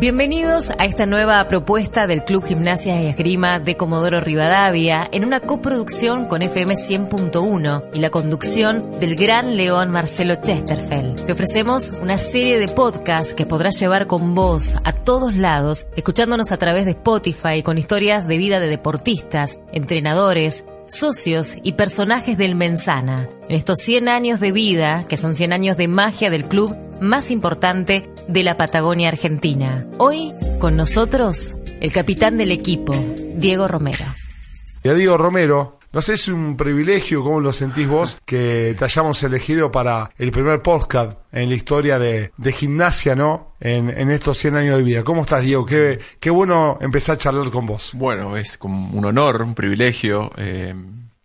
Bienvenidos a esta nueva propuesta del Club Gimnasia y Esgrima de Comodoro Rivadavia en una coproducción con FM 100.1 y la conducción del gran león Marcelo Chesterfeld. Te ofrecemos una serie de podcasts que podrás llevar con vos a todos lados, escuchándonos a través de Spotify con historias de vida de deportistas, entrenadores, socios y personajes del Mensana. En estos 100 años de vida, que son 100 años de magia del club más importante de la Patagonia Argentina. Hoy, con nosotros, el capitán del equipo, Diego Romero. Ya Diego Romero, no sé, es un privilegio, ¿cómo lo sentís vos? Que te hayamos elegido para el primer podcast en la historia de, gimnasia, ¿no? En, estos 100 años de vida. ¿Cómo estás, Diego? Qué, qué bueno empezar a charlar con vos. Bueno, es como un honor, un privilegio. Eh,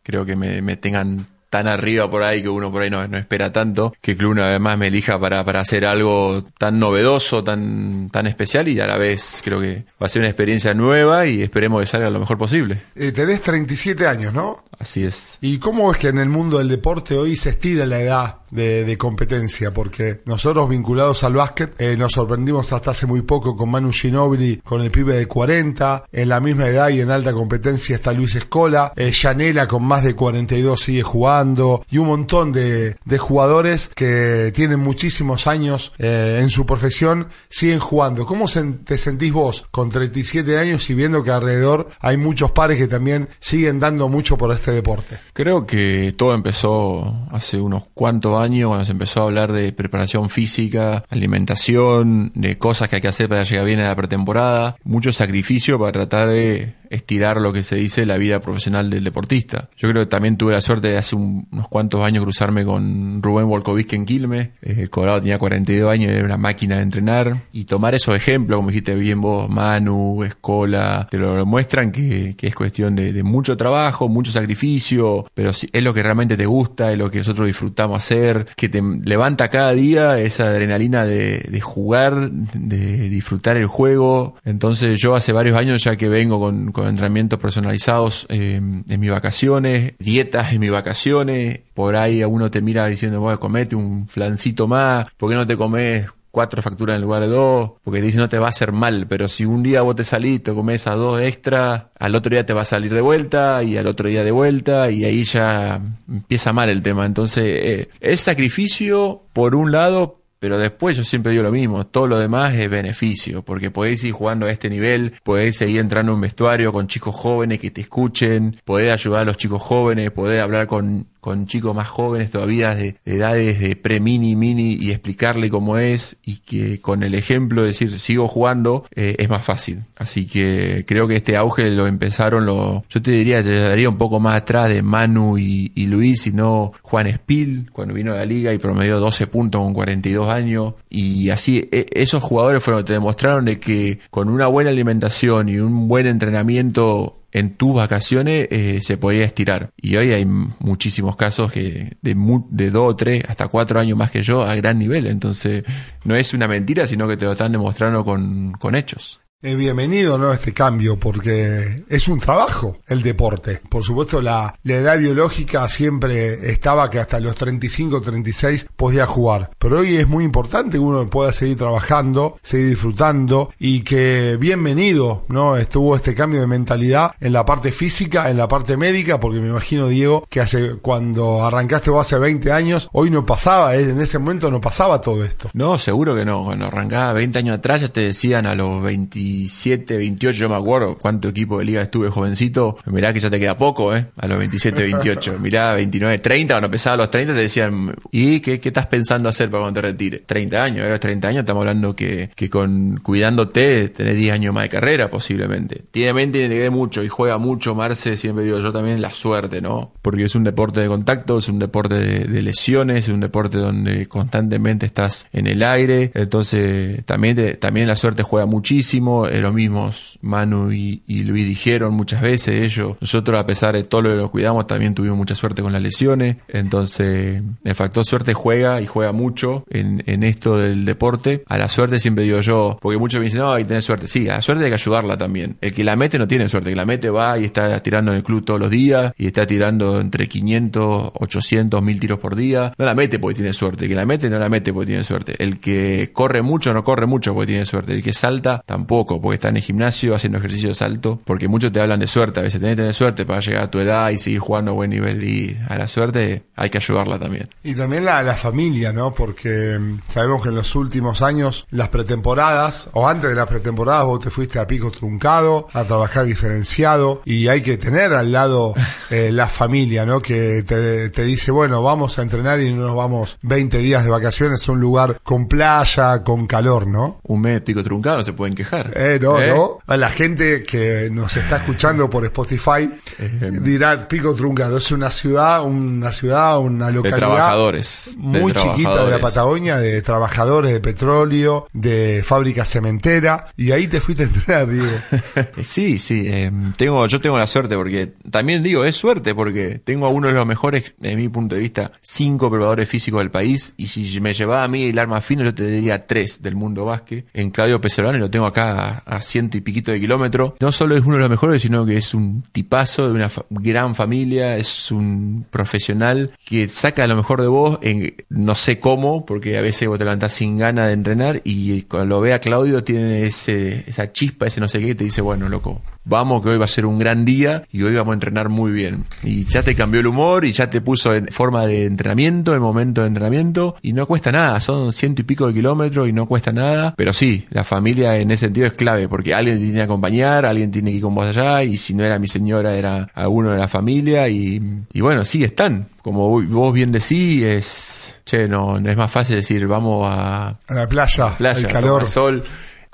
creo que me, me tengan tan arriba por ahí que uno por ahí no, no espera tanto, que el club una vez más me elija para, para hacer algo tan novedoso, tan, tan especial y a la vez creo que va a ser una experiencia nueva y esperemos que salga lo mejor posible. Eh, tenés 37 años, ¿no? Así es. ¿Y cómo es que en el mundo del deporte hoy se estira la edad de, competencia? Porque nosotros vinculados al básquet eh, nos sorprendimos hasta hace muy poco con Manu Ginobili, con el pibe de 40, en la misma edad y en alta competencia está Luis Escola, eh, Yanela con más de 42 sigue jugando y un montón de, jugadores que tienen muchísimos años eh, en su profesión siguen jugando. ¿Cómo te sentís vos con 37 años y viendo que alrededor hay muchos pares que también siguen dando mucho por este deporte? Creo que todo empezó hace unos cuantos años cuando se empezó a hablar de preparación física, alimentación, de cosas que hay que hacer para llegar bien a la pretemporada, mucho sacrificio para tratar de estirar lo que se dice la vida profesional del deportista. Yo creo que también tuve la suerte de hace unos cuantos años cruzarme con Rubén Volkovich en Quilmes. Eh, el Colorado tenía 42 años y era una máquina de entrenar. Y tomar esos ejemplos, como dijiste bien vos, Manu, Escola, te lo muestran que, es cuestión de, mucho trabajo, mucho sacrificio, pero es lo que realmente te gusta, es lo que nosotros disfrutamos hacer, que te levanta cada día esa adrenalina de, jugar, de disfrutar el juego. Entonces yo hace varios años ya que vengo con con entrenamientos personalizados eh, en mis vacaciones, dietas en mis vacaciones. Por ahí a uno te mira diciendo, bueno, comete un flancito más, ¿por qué no te comes cuatro facturas en lugar de dos? Porque dice no te va a hacer mal, pero si un día vos te salís, te comes a dos extra, al otro día te va a salir de vuelta y al otro día de vuelta y ahí ya empieza mal el tema. Entonces, eh, es sacrificio por un lado, pero después yo siempre digo lo mismo, todo lo demás es beneficio, porque podéis ir jugando a este nivel, podéis seguir entrando en un vestuario con chicos jóvenes que te escuchen, podés ayudar a los chicos jóvenes, podés hablar con con chicos más jóvenes todavía de, edades de pre-mini, mini y explicarle cómo es y que con el ejemplo de decir sigo jugando eh, es más fácil. Así que creo que este auge lo empezaron, lo, yo te diría, te daría un poco más atrás de Manu y, Luis, sino Juan Spill cuando vino a la liga y promedió 12 puntos con 42 años y así e, esos jugadores fueron te demostraron de que con una buena alimentación y un buen entrenamiento en tus vacaciones eh, se podía estirar. Y hoy hay muchísimos casos que de, de dos o tres hasta cuatro años más que yo a gran nivel. Entonces no es una mentira, sino que te lo están demostrando con, con hechos. Es bienvenido, ¿no? Este cambio, porque es un trabajo el deporte. Por supuesto, la, la, edad biológica siempre estaba que hasta los 35, 36 podía jugar. Pero hoy es muy importante que uno pueda seguir trabajando, seguir disfrutando y que bienvenido, ¿no? Estuvo este cambio de mentalidad en la parte física, en la parte médica, porque me imagino, Diego, que hace, cuando arrancaste vos hace 20 años, hoy no pasaba, ¿eh? en ese momento no pasaba todo esto. No, seguro que no. Cuando arrancaba 20 años atrás ya te decían a los 20 27, 28, yo me acuerdo cuánto equipo de liga estuve jovencito. Mirá que ya te queda poco, ¿eh? A los 27, 28. Mirá, 29, 30, cuando empezaba a los 30 te decían, ¿y qué, qué estás pensando hacer para cuando te retires? 30 años, los 30 años estamos hablando que, que con cuidándote tenés 10 años más de carrera posiblemente. Tiene tiene que mucho y juega mucho Marce, siempre digo yo también, la suerte, ¿no? Porque es un deporte de contacto, es un deporte de, lesiones, es un deporte donde constantemente estás en el aire, entonces también, también la suerte juega muchísimo mismo, los mismos Manu y, Luis dijeron muchas veces ellos. Nosotros, a pesar de todo lo que nos cuidamos, también tuvimos mucha suerte con las lesiones. Entonces, el factor suerte juega y juega mucho en, en esto del deporte. A la suerte siempre digo yo, porque muchos me dicen, no, hay que tener suerte. Sí, a la suerte hay que ayudarla también. El que la mete no tiene suerte, el que la mete va y está tirando en el club todos los días y está tirando entre 500, 800, 1000 tiros por día. No la mete porque tiene suerte. El que la mete no la mete porque tiene suerte. El que corre mucho no corre mucho porque tiene suerte. El que salta tampoco porque está en el gimnasio haciendo ejercicio de salto. Porque muchos te hablan de suerte. A veces tenés que tener suerte para llegar a tu edad y seguir jugando a buen nivel. Y a la suerte hay que ayudarla también. Y también la, la familia, ¿no? Porque mm, sabemos que en los últimos años, las pretemporadas, o antes de las pretemporadas, vos te fuiste a pico truncado, a trabajar diferenciado. Y hay que tener al lado eh, la familia, ¿no? Que te, te dice, bueno, vamos a entrenar y no nos vamos 20 días de vacaciones a un lugar con playa, con calor, ¿no? Un mes pico truncado, no se pueden quejar. Eh, no, ¿Eh? no. A la gente que nos está escuchando por Spotify eh, dirá pico truncado. Es una ciudad, una ciudad, una localidad. De trabajadores. Muy chiquita de la Patagonia, de trabajadores de petróleo, de fábrica cementera. Y ahí te fuiste a entrenar, Diego. sí, sí. tengo, yo tengo la suerte porque también digo, es suerte porque tengo a uno de los mejores, desde mi punto de vista, cinco probadores físicos del país. Y si me llevaba a mí el arma fino, yo te diría tres del mundo básquet. En Claudio Pesolano, y lo tengo acá a, ciento y piquito de kilómetro. No solo es uno de los mejores, sino que es un tipazo de una gran familia, es un profesional que saca lo mejor de vos, en, no sé cómo, porque a veces vos te levantás sin ganas de entrenar y cuando lo ve a Claudio tiene ese, esa chispa, ese no sé qué, te dice, bueno, loco, vamos que hoy va a ser un gran día y hoy vamos a entrenar muy bien. Y ya te cambió el humor y ya te puso en forma de entrenamiento, en momento de entrenamiento. Y no cuesta nada, son ciento y pico de kilómetros y no cuesta nada, pero sí, la familia en ese sentido es clave porque alguien te tiene que acompañar, alguien tiene que ir con vos allá y si no era mi señora era alguno de la familia. Y, y bueno, sí están, como vos bien decís, es, che, no, no es más fácil decir vamos a, a la playa, playa el calor, sol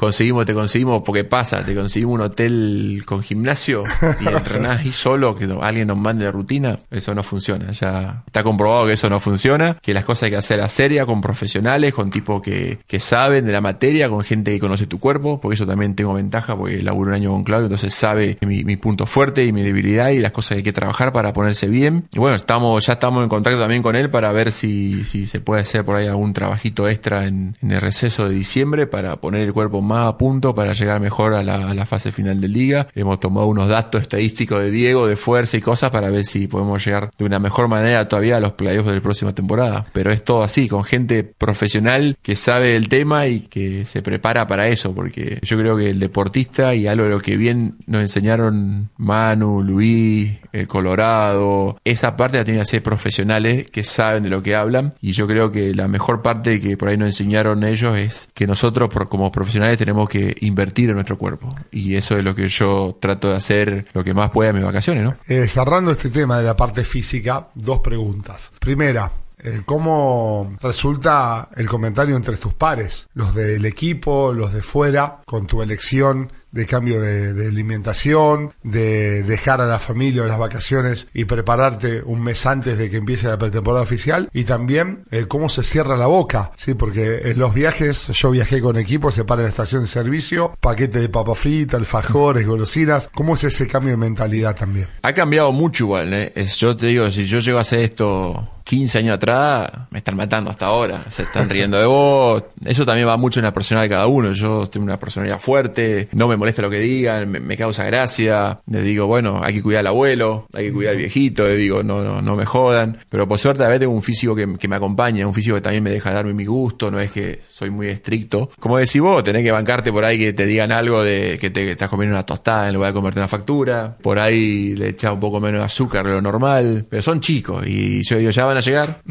conseguimos, te conseguimos, porque pasa, te conseguimos un hotel con gimnasio y entrenás y solo, que alguien nos mande la rutina, eso no funciona. Ya está comprobado que eso no funciona, que las cosas hay que hacer a seria, con profesionales, con tipos que, que saben de la materia, con gente que conoce tu cuerpo, porque eso también tengo ventaja, porque laburo un año con Claudio, entonces sabe mi, mi punto fuerte y mi debilidad y las cosas que hay que trabajar para ponerse bien. Y bueno, estamos, ya estamos en contacto también con él para ver si, si se puede hacer por ahí algún trabajito extra en, en el receso de diciembre para poner el cuerpo más a punto para llegar mejor a la, fase final de liga. Hemos tomado unos datos estadísticos de Diego, de fuerza y cosas para ver si podemos llegar de una mejor manera todavía a los playoffs de la próxima temporada. Pero es todo así, con gente profesional que sabe el tema y que se prepara para eso, porque yo creo que el deportista y algo de lo que bien nos enseñaron Manu, Luis, el Colorado, esa parte la tienen que ser profesionales que saben de lo que hablan y yo creo que la mejor parte que por ahí nos enseñaron ellos es que nosotros como profesionales tenemos que invertir en nuestro cuerpo y eso es lo que yo trato de hacer lo que más pueda en mis vacaciones, ¿no? Eh, cerrando este tema de la parte física, dos preguntas. Primera, eh, ¿Cómo resulta el comentario entre tus pares? Los del equipo, los de fuera, con tu elección de cambio de, alimentación, de dejar a la familia o las vacaciones y prepararte un mes antes de que empiece la pretemporada oficial y también eh, cómo se cierra la boca, sí, porque en los viajes yo viajé con equipo, se para en la estación de servicio, paquete de papa frita, alfajores, golosinas, ¿cómo es ese cambio de mentalidad también? Ha cambiado mucho igual, ¿eh? yo te digo, si yo llego a hacer esto 15 años atrás, me están matando hasta ahora, se están riendo de vos. Eso también va mucho en la personalidad de cada uno. Yo tengo una personalidad fuerte, no me molesta lo que digan, me, causa gracia. Le digo, bueno, hay que cuidar al abuelo, hay que cuidar al viejito, le digo, no, no, no me jodan. Pero por suerte a veces tengo un físico que, me acompaña, un físico que también me deja darme mi gusto, no es que soy muy estricto. Como decís vos, tenés que bancarte por ahí que te digan algo de que te estás comiendo una tostada en lugar de comerte una factura. Por ahí le echas un poco menos de azúcar de lo normal. Pero son chicos y yo digo, ya van a llegar,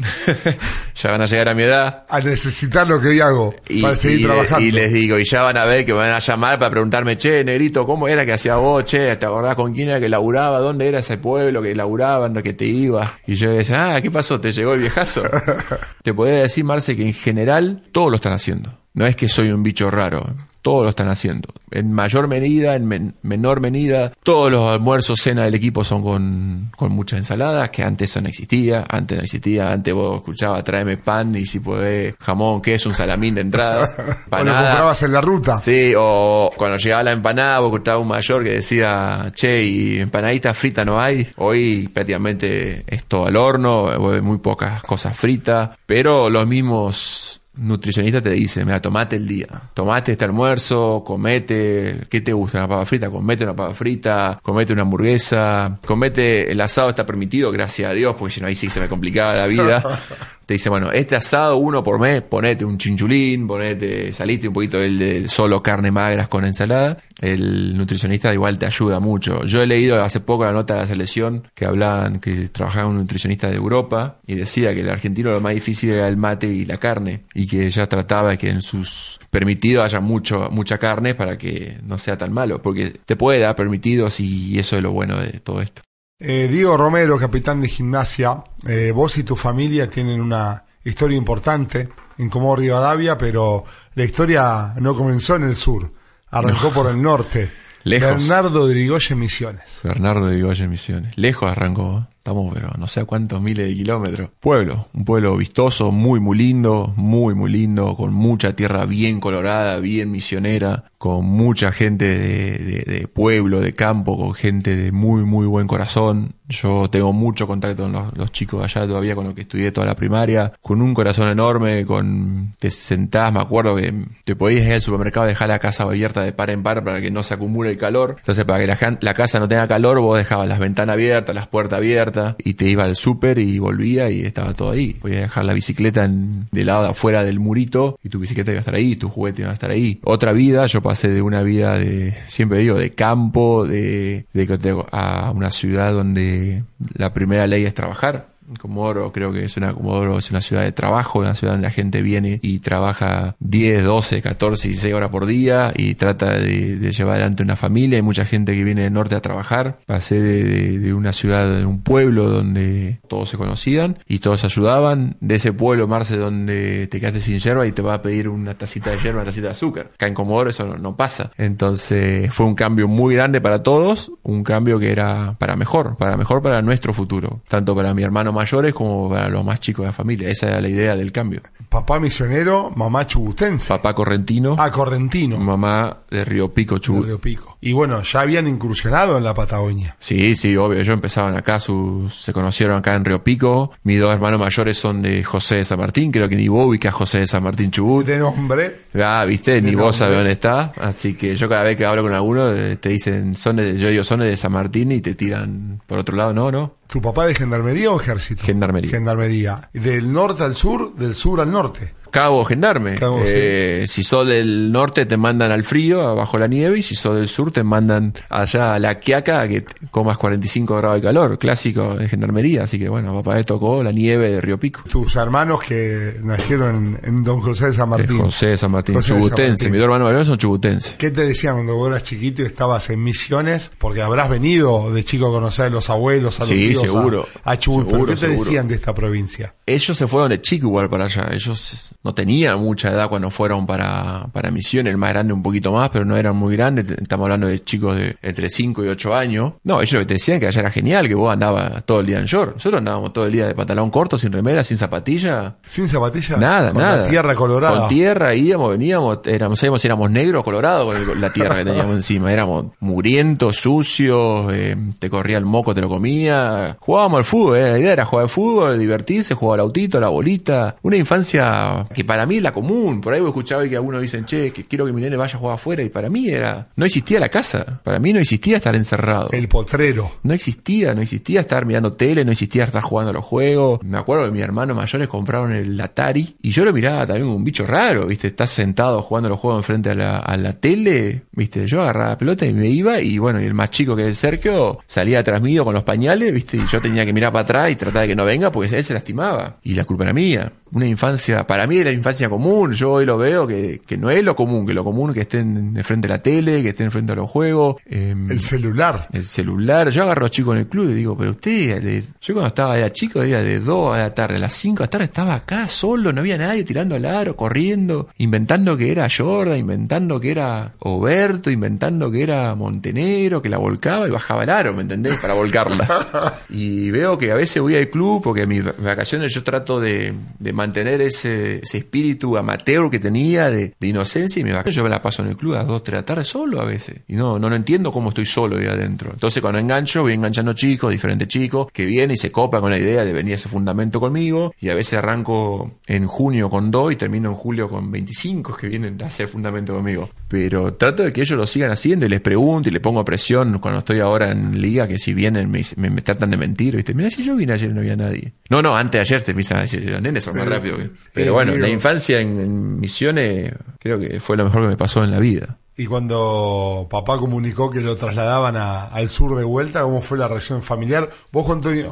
ya van a llegar a mi edad. A necesitar lo que yo hago para seguir trabajando. y les digo, y ya van a ver que me van a llamar para preguntarme, che, negrito, ¿cómo era que hacía vos, che? ¿Te acordás con quién era que laburaba? ¿Dónde era ese pueblo que laburaban, que te iba? Y yo decía, ah, ¿qué pasó? ¿Te llegó el viejazo? te podría decir, Marce, que en general todos lo están haciendo No es que soy un bicho raro. Todos lo están haciendo. En mayor medida, en menor medida. Todos los almuerzos, cena del equipo son con, con muchas ensaladas, que antes eso no existía. Antes no existía. Antes vos escuchabas, tráeme pan y si podés jamón, queso, un salamín de entrada. o lo comprabas en la ruta. Sí, o cuando llegaba la empanada, vos escuchabas un mayor que decía, che, y empanadita frita no hay. Hoy prácticamente es todo al horno, muy pocas cosas fritas. Pero los mismos nutricionista te dice, mira, tomate el día, tomate este almuerzo, comete, ¿qué te gusta? ¿Una papa frita? Comete una papa frita, comete una hamburguesa, comete, el asado está permitido, gracias a Dios, porque si no ahí sí se me complicaba la vida. te dice, bueno, este asado uno por mes, ponete un chinchulín, ponete, saliste un poquito del, solo carne magras con ensalada. El nutricionista igual te ayuda mucho. Yo he leído hace poco la nota de la selección que hablaban, que trabajaba un nutricionista de Europa y decía que el argentino lo más difícil era el mate y la carne y que ella trataba de que en sus permitidos haya mucho, mucha carne para que no sea tan malo, porque te puede dar permitidos y eso es lo bueno de todo esto. Eh, Diego Romero, capitán de gimnasia, eh, vos y tu familia tienen una historia importante en Comodoro Rivadavia, pero la historia no comenzó en el sur, arrancó por el norte. Bernardo de Misiones. Bernardo de Misiones. Lejos arrancó. Estamos, pero no sé a cuántos miles de kilómetros. Pueblo, un pueblo vistoso, muy, muy lindo, muy, muy lindo, con mucha tierra bien colorada, bien misionera, con mucha gente de, de, pueblo, de campo, con gente de muy, muy buen corazón. Yo tengo mucho contacto con los, chicos allá todavía, con los que estudié toda la primaria, con un corazón enorme, con te sentás, me acuerdo que te podías ir al supermercado dejar la casa abierta de par en par para que no se acumule el calor. Entonces, para que la, casa no tenga calor, vos dejabas las ventanas abiertas, las puertas abiertas, y te iba al súper y volvía y estaba todo ahí. Podías dejar la bicicleta en, de lado de afuera del murito y tu bicicleta iba a estar ahí, tu juguete iba a estar ahí. Otra vida, yo pasé de una vida de, siempre digo, de campo, de, de a una ciudad donde la primera ley es trabajar Comodoro creo que es una Comodoro es una ciudad de trabajo, una ciudad donde la gente viene y trabaja 10, 12, 14, 16 horas por día y trata de, llevar adelante una familia. Hay mucha gente que viene del norte a trabajar. Pasé de, una ciudad, de un pueblo donde todos se conocían y todos ayudaban. De ese pueblo, Marce, donde te quedaste sin yerba y te va a pedir una tacita de yerba, una tacita de azúcar. Acá en Comodoro eso no, pasa. Entonces fue un cambio muy grande para todos, un cambio que era para mejor, para mejor para nuestro futuro, tanto para mi hermano mayores como para los más chicos de la familia. Esa era la idea del cambio. Papá misionero, mamá chubutense. Papá correntino. Ah, correntino. Mamá de Río Pico, Chubut. Río Pico. Y bueno, ya habían incursionado en la Patagonia. Sí, sí, obvio. Ellos empezaban acá, se conocieron acá en Río Pico. Mis dos hermanos mayores son de José de San Martín. Creo que ni vos ubicas José de San Martín Chubut. De nombre. Ah, viste, ni vos sabés dónde está. Así que yo cada vez que hablo con alguno eh, te dicen, son de, yo digo, son de San Martín y te tiran por otro lado. No, no. ¿Tu papá de gendarmería o ejército? Gendarmería. Gendarmería. ¿Del norte al sur? ¿Del sur al norte? Cabo Gendarme. eh, Si sos del norte te mandan al frío, abajo la nieve, y si sos del sur te mandan allá a la Quiaca, que comas 45 grados de calor, clásico de gendarmería. Así que bueno, papá le tocó la nieve de Río Pico. Tus hermanos que nacieron en, Don José de San Martín. José de San Martín, chubutense. Mis dos hermanos mayores son chubutenses. ¿Qué te decían cuando vos eras chiquito y estabas en Misiones? Porque habrás venido de chico a conocer a los abuelos, a los sí, seguro, a, Chubut. ¿Qué te decían de esta provincia? Ellos se fueron de chico igual para allá. Ellos no tenían mucha edad cuando fueron para, para Misión, el más grande un poquito más, pero no eran muy grandes, estamos hablando de chicos de entre 5 y 8 años. No, ellos te decían que allá era genial, que vos andabas todo el día en short. Nosotros andábamos todo el día de pantalón corto, sin remera, sin zapatilla. ¿Sin zapatilla? Nada, con nada. tierra colorada. Con tierra, íbamos, veníamos, éramos, sabíamos si éramos negros o colorados con la tierra que teníamos encima. Éramos murientos, sucios, eh, te corría el moco, te lo comía. Jugábamos al fútbol, eh, la idea era jugar al fútbol, divertirse, jugar al autito, la bolita. Una infancia que para mí la común. Por ahí he escuchado que algunos dicen, che, que quiero que mi nene vaya a jugar afuera. Y para mí era, no existía la casa. Para mí no existía estar encerrado. El potrero. No existía, no existía estar mirando tele, no existía estar jugando a los juegos. Me acuerdo que mis hermanos mayores compraron el Atari y yo lo miraba también como un bicho raro, viste, estás sentado jugando a los juegos enfrente a la, a la tele, viste, yo agarraba la pelota y me iba y bueno, y el más chico que es el Sergio salía atrás mío con los pañales, viste, y yo tenía que mirar para atrás y tratar de que no venga porque él se lastimaba y la culpa era mía. una infancia, para mí era infancia común, yo hoy lo veo que, que no es lo común, que lo común es que estén de frente a la tele, que estén frente a los juegos. Em, el celular. El celular. Yo agarro a chicos en el club y digo, pero usted, yo cuando estaba, era chico, era de 2 a la tarde, a las 5 de la tarde estaba acá solo, no había nadie tirando al aro, corriendo, inventando que era Jordan, inventando que era Oberto, inventando que era Montenegro, que la volcaba y bajaba el aro, ¿me entendés? Para volcarla. y veo que a veces voy al club porque en mis vacaciones yo trato de, mantener ese, espíritu amateur que tenía de, inocencia y mi vacaciones yo me la paso en el club a las 2, 3 de la tarde solo a veces. Y no, no lo entiendo cómo estoy solo ahí adentro. Entonces cuando engancho, voy enganchando chicos, diferentes chicos, que vienen y se copan con la idea de venir a ese fundamento conmigo. Y a veces arranco en junio con 2 y termino en julio con 25 que vienen a hacer fundamento conmigo. Pero trato de que ellos lo sigan haciendo y les pregunto y le pongo presión cuando estoy ahora en liga, que si vienen me, me, tratan de mentir, ¿viste? Mira, si yo vine ayer no había nadie. No, no, antes de ayer te empiezan a decir, los nenes son más rápidos. Pero bueno, la infancia en misiones creo que fue lo mejor que me pasó en la vida. Y cuando papá comunicó que lo trasladaban al sur de vuelta, ¿cómo fue la reacción familiar? ¿Vos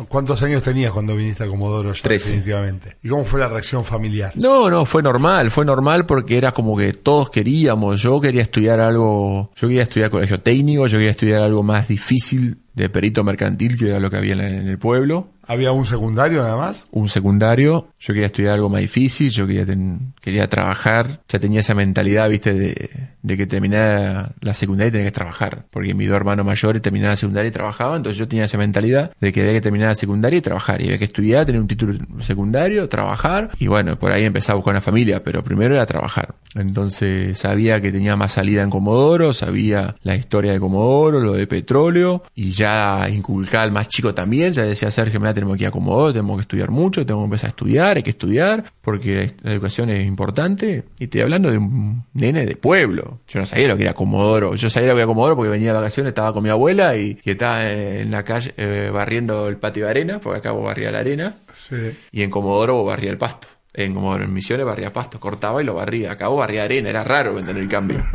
cuántos años tenías cuando viniste a Comodoro ya, definitivamente? ¿Y cómo fue la reacción familiar? No, no, fue normal, fue normal porque era como que todos queríamos, yo quería estudiar algo, yo quería estudiar colegio técnico, yo quería estudiar algo más difícil de perito mercantil, que era lo que había en el pueblo. ¿Había un secundario nada más? Un secundario. Yo quería estudiar algo más difícil, yo quería, quería trabajar. Ya tenía esa mentalidad, viste, de, que terminaba la secundaria y tenía que trabajar. Porque mi dos hermanos mayores terminaban la secundaria y trabajaban, entonces yo tenía esa mentalidad de que había que terminar la secundaria y trabajar. Y había que estudiar, tener un título secundario, trabajar. Y bueno, por ahí empezaba a buscar una familia, pero primero era trabajar. Entonces sabía que tenía más salida en Comodoro, sabía la historia de Comodoro, lo de petróleo, y ya inculcar al más chico también, ya decía Sergio, me tenemos que ir a Comodoro, tenemos que estudiar mucho, tenemos que empezar a estudiar, hay que estudiar, porque la educación es importante. Y estoy hablando de un nene de pueblo. Yo no sabía lo que era Comodoro. Yo sabía lo que era Comodoro porque venía de vacaciones, estaba con mi abuela y, estaba en la calle eh, barriendo el patio de arena, porque acá vos barría la arena. Y en Comodoro vos barría el pasto. En Comodoro, en Misiones barría pasto, cortaba y lo barría. Vos barría arena, era raro vender el cambio.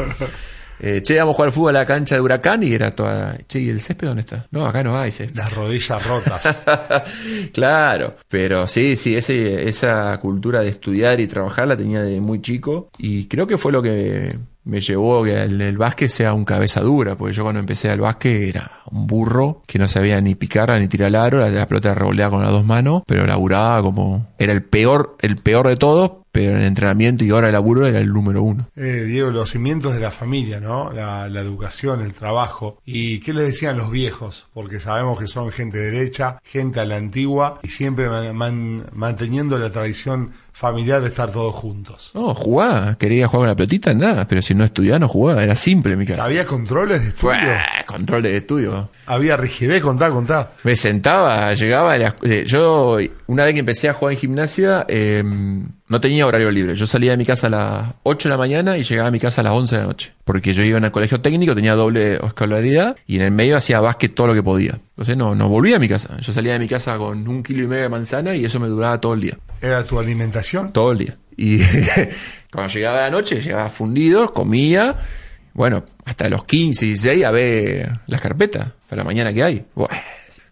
Eh, che, vamos a jugar fútbol a la cancha de Huracán y era toda. Che, ¿y el césped dónde está? No, acá no hay césped. Las rodillas rotas. claro, pero sí, sí, ese, esa cultura de estudiar y trabajar la tenía de muy chico y creo que fue lo que me llevó que el, básquet sea un cabeza dura, porque yo cuando empecé al básquet era un burro que no sabía ni picar ni tirar el aro, la, la pelota revoleaba con las dos manos, pero laburaba como era el peor, el peor de todos, pero en entrenamiento y hora de laburo era el número uno. Eh, Diego, los cimientos de la familia, ¿no? La, educación, el trabajo. ¿Y qué le decían los viejos? Porque sabemos que son gente derecha, gente a la antigua y siempre manteniendo la tradición familiar de estar todos juntos. No, jugaba, quería jugar con la pelotita, nada, pero si no estudiaba no jugaba, era simple en mi casa. ¿Había controles de estudio? controles de estudio. Había rigidez, contá, contá. Me sentaba, llegaba, eh, yo una vez que empecé a jugar en gimnasia, em, no tenía horario libre. Yo salía de mi casa a las 8 de la mañana y llegaba a mi casa a las 11 de la noche. Porque yo iba en el colegio técnico, tenía doble escolaridad y en el medio hacía básquet todo lo que podía. Entonces no, no volvía a mi casa. Yo salía de mi casa con un kilo y medio de manzana y eso me duraba todo el día. ¿Era tu alimentación? Todo el día. Y cuando llegaba la noche, llegaba fundido, comía. Bueno, hasta los 15, 16 a ver las carpetas para la mañana que hay.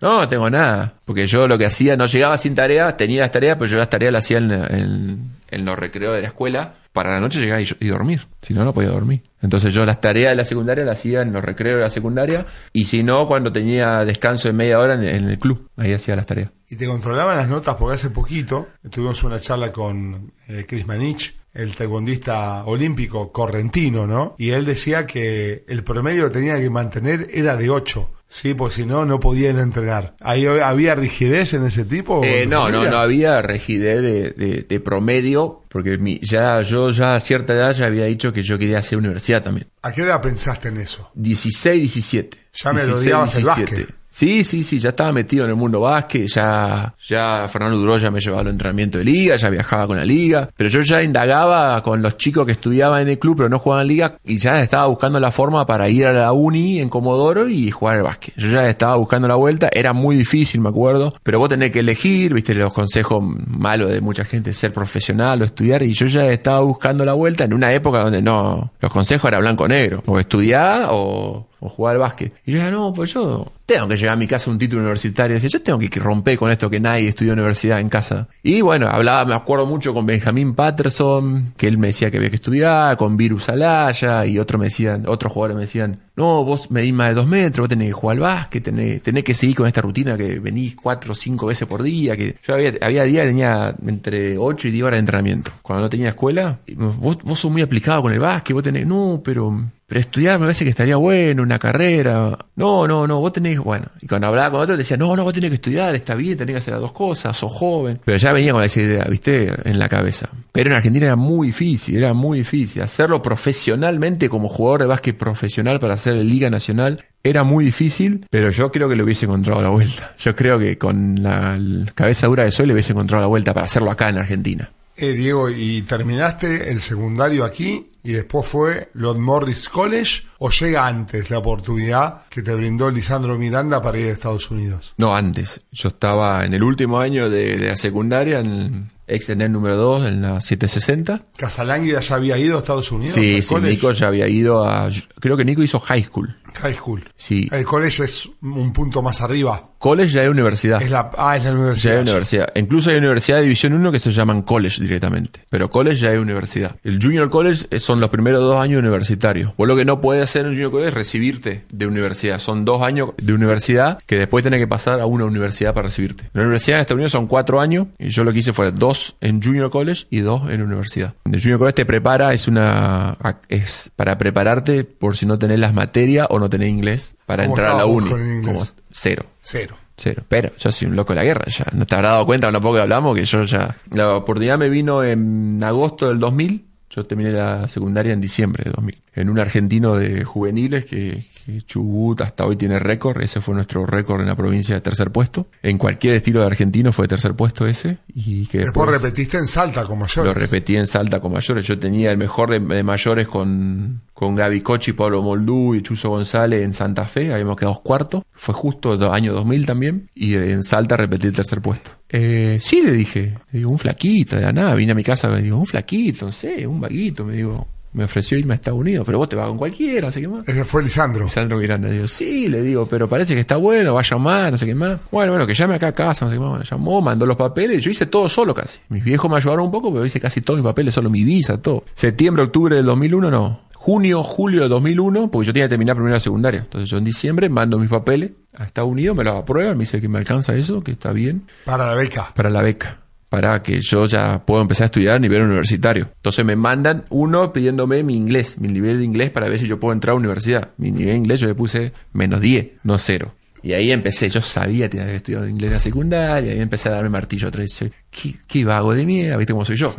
No, no tengo nada. Porque yo lo que hacía, no llegaba sin tareas, tenía las tareas, pero yo las tareas las hacía en, los recreos de la escuela. Para la noche llegar y, dormir. Si no, no podía dormir. Entonces yo las tareas de la secundaria las hacía en los recreos de la secundaria. Y si no, cuando tenía descanso de media hora en, el club. Ahí hacía las tareas. Y te controlaban las notas porque hace poquito tuvimos una charla con eh, Chris Manich el taekwondista olímpico correntino, ¿no? Y él decía que el promedio que tenía que mantener era de 8. Sí, pues si no, no podían entrenar. ¿Ahí ¿Había rigidez en ese tipo? Eh, no, no, no había rigidez de, de, promedio, porque mi, ya yo ya a cierta edad ya había dicho que yo quería hacer universidad también. ¿A qué edad pensaste en eso? 16, 17. Ya me lo odiabas el básquet. Sí, sí, sí, ya estaba metido en el mundo básquet, ya, ya Fernando Duró ya me llevaba al entrenamiento de liga, ya viajaba con la liga, pero yo ya indagaba con los chicos que estudiaban en el club pero no jugaban liga y ya estaba buscando la forma para ir a la uni en Comodoro y jugar el básquet. Yo ya estaba buscando la vuelta, era muy difícil, me acuerdo, pero vos tenés que elegir, viste los consejos malos de mucha gente, ser profesional o estudiar y yo ya estaba buscando la vuelta en una época donde no, los consejos eran blanco-negro, o estudiar o o jugar al básquet. Y yo decía, no, pues yo tengo que llegar a mi casa un título universitario. Decía, yo tengo que romper con esto que nadie estudió universidad en casa. Y bueno, hablaba, me acuerdo mucho con Benjamín Patterson, que él me decía que había que estudiar, con Virus Alaya, y otros me decían, otros jugadores me decían, no, vos medís más de dos metros, vos tenés que jugar al básquet, tenés, tenés que seguir con esta rutina que venís cuatro o cinco veces por día, que yo había, había días tenía entre ocho y diez horas de entrenamiento. Cuando no tenía escuela, vos, vos sos muy aplicado con el básquet, vos tenés, no, pero pero estudiar me parece que estaría bueno, una carrera. No, no, no, vos tenés, bueno. Y cuando hablaba con otro decía, no, no, vos tenés que estudiar, está bien, tenés que hacer las dos cosas, sos joven. Pero ya venía con esa idea, viste, en la cabeza. Pero en Argentina era muy difícil, era muy difícil. Hacerlo profesionalmente como jugador de básquet profesional para hacer Liga Nacional era muy difícil, pero yo creo que le hubiese encontrado la vuelta. Yo creo que con la cabeza dura de Sol le hubiese encontrado la vuelta para hacerlo acá en Argentina. Eh, Diego, ¿y terminaste el secundario aquí y después fue Lord Morris College o llega antes la oportunidad que te brindó Lisandro Miranda para ir a Estados Unidos? No, antes. Yo estaba en el último año de, la secundaria, en el número 2, en la 760. ¿Casalánguida ya había ido a Estados Unidos? Sí, sí, Nico ya había ido a... Creo que Nico hizo high school. High school. Sí. El college es un punto más arriba. College ya es universidad. Es la, ah, es la universidad. Ya es universidad. Incluso hay universidad de División 1 que se llaman college directamente. Pero college ya es universidad. El junior college son los primeros dos años universitarios. Vos lo que no puedes hacer en el junior college es recibirte de universidad. Son dos años de universidad que después tenés que pasar a una universidad para recibirte. La universidad en Estados Unidos son cuatro años y yo lo que hice fue dos en junior college y dos en universidad. El junior college te prepara, es una es para prepararte por si no tenés las materias o no tenés inglés para entrar a la uni. Como cero. Cero. Cero. Pero yo soy un loco de la guerra, ya. ¿No te habrás dado cuenta, no poco que hablamos, que yo ya... La oportunidad me vino en agosto del 2000. Yo terminé la secundaria en diciembre de 2000. En un argentino de juveniles que, Chubut hasta hoy tiene récord. Ese fue nuestro récord en la provincia de tercer puesto. En cualquier estilo de argentino fue tercer puesto ese. Y que después, repetiste en Salta con mayores. Lo repetí en Salta con mayores. Yo tenía el mejor de, mayores con, con Gaby Cochi, Pablo Moldú y Chuso González en Santa Fe. Habíamos quedado cuarto. Fue justo el año 2000 también. Y en Salta repetí el tercer puesto. Eh, sí, le dije. Le digo, un flaquito, de la nada. Vine a mi casa, me digo, un flaquito, no sé, un vaguito. Me digo, me ofreció irme a Estados Unidos, pero vos te vas con cualquiera, no sé qué más. Ese fue Lisandro. Lisandro Miranda. Digo, sí, le digo, pero parece que está bueno, va a llamar, no sé qué más. Bueno, bueno, que llame acá a casa, no sé qué más. llamó, mandó los papeles, yo hice todo solo casi. Mis viejos me ayudaron un poco, pero hice casi todos mis papeles, solo mi visa, todo. Septiembre, octubre del 2001, no. Junio, julio del 2001, porque yo tenía que terminar primero la secundaria. Entonces yo en diciembre mando mis papeles a Estados Unidos, me los aprueban, me dice que me alcanza eso, que está bien. Para la beca. Para la beca para que yo ya pueda empezar a estudiar a nivel universitario. Entonces me mandan uno pidiéndome mi inglés, mi nivel de inglés para ver si yo puedo entrar a universidad. Mi nivel de inglés yo le puse menos 10, no cero. Y ahí empecé, yo sabía que tenía que estudiar inglés en la secundaria, y empecé a darme martillo vez. ¿Qué, qué vago de mierda, ¿viste cómo soy yo?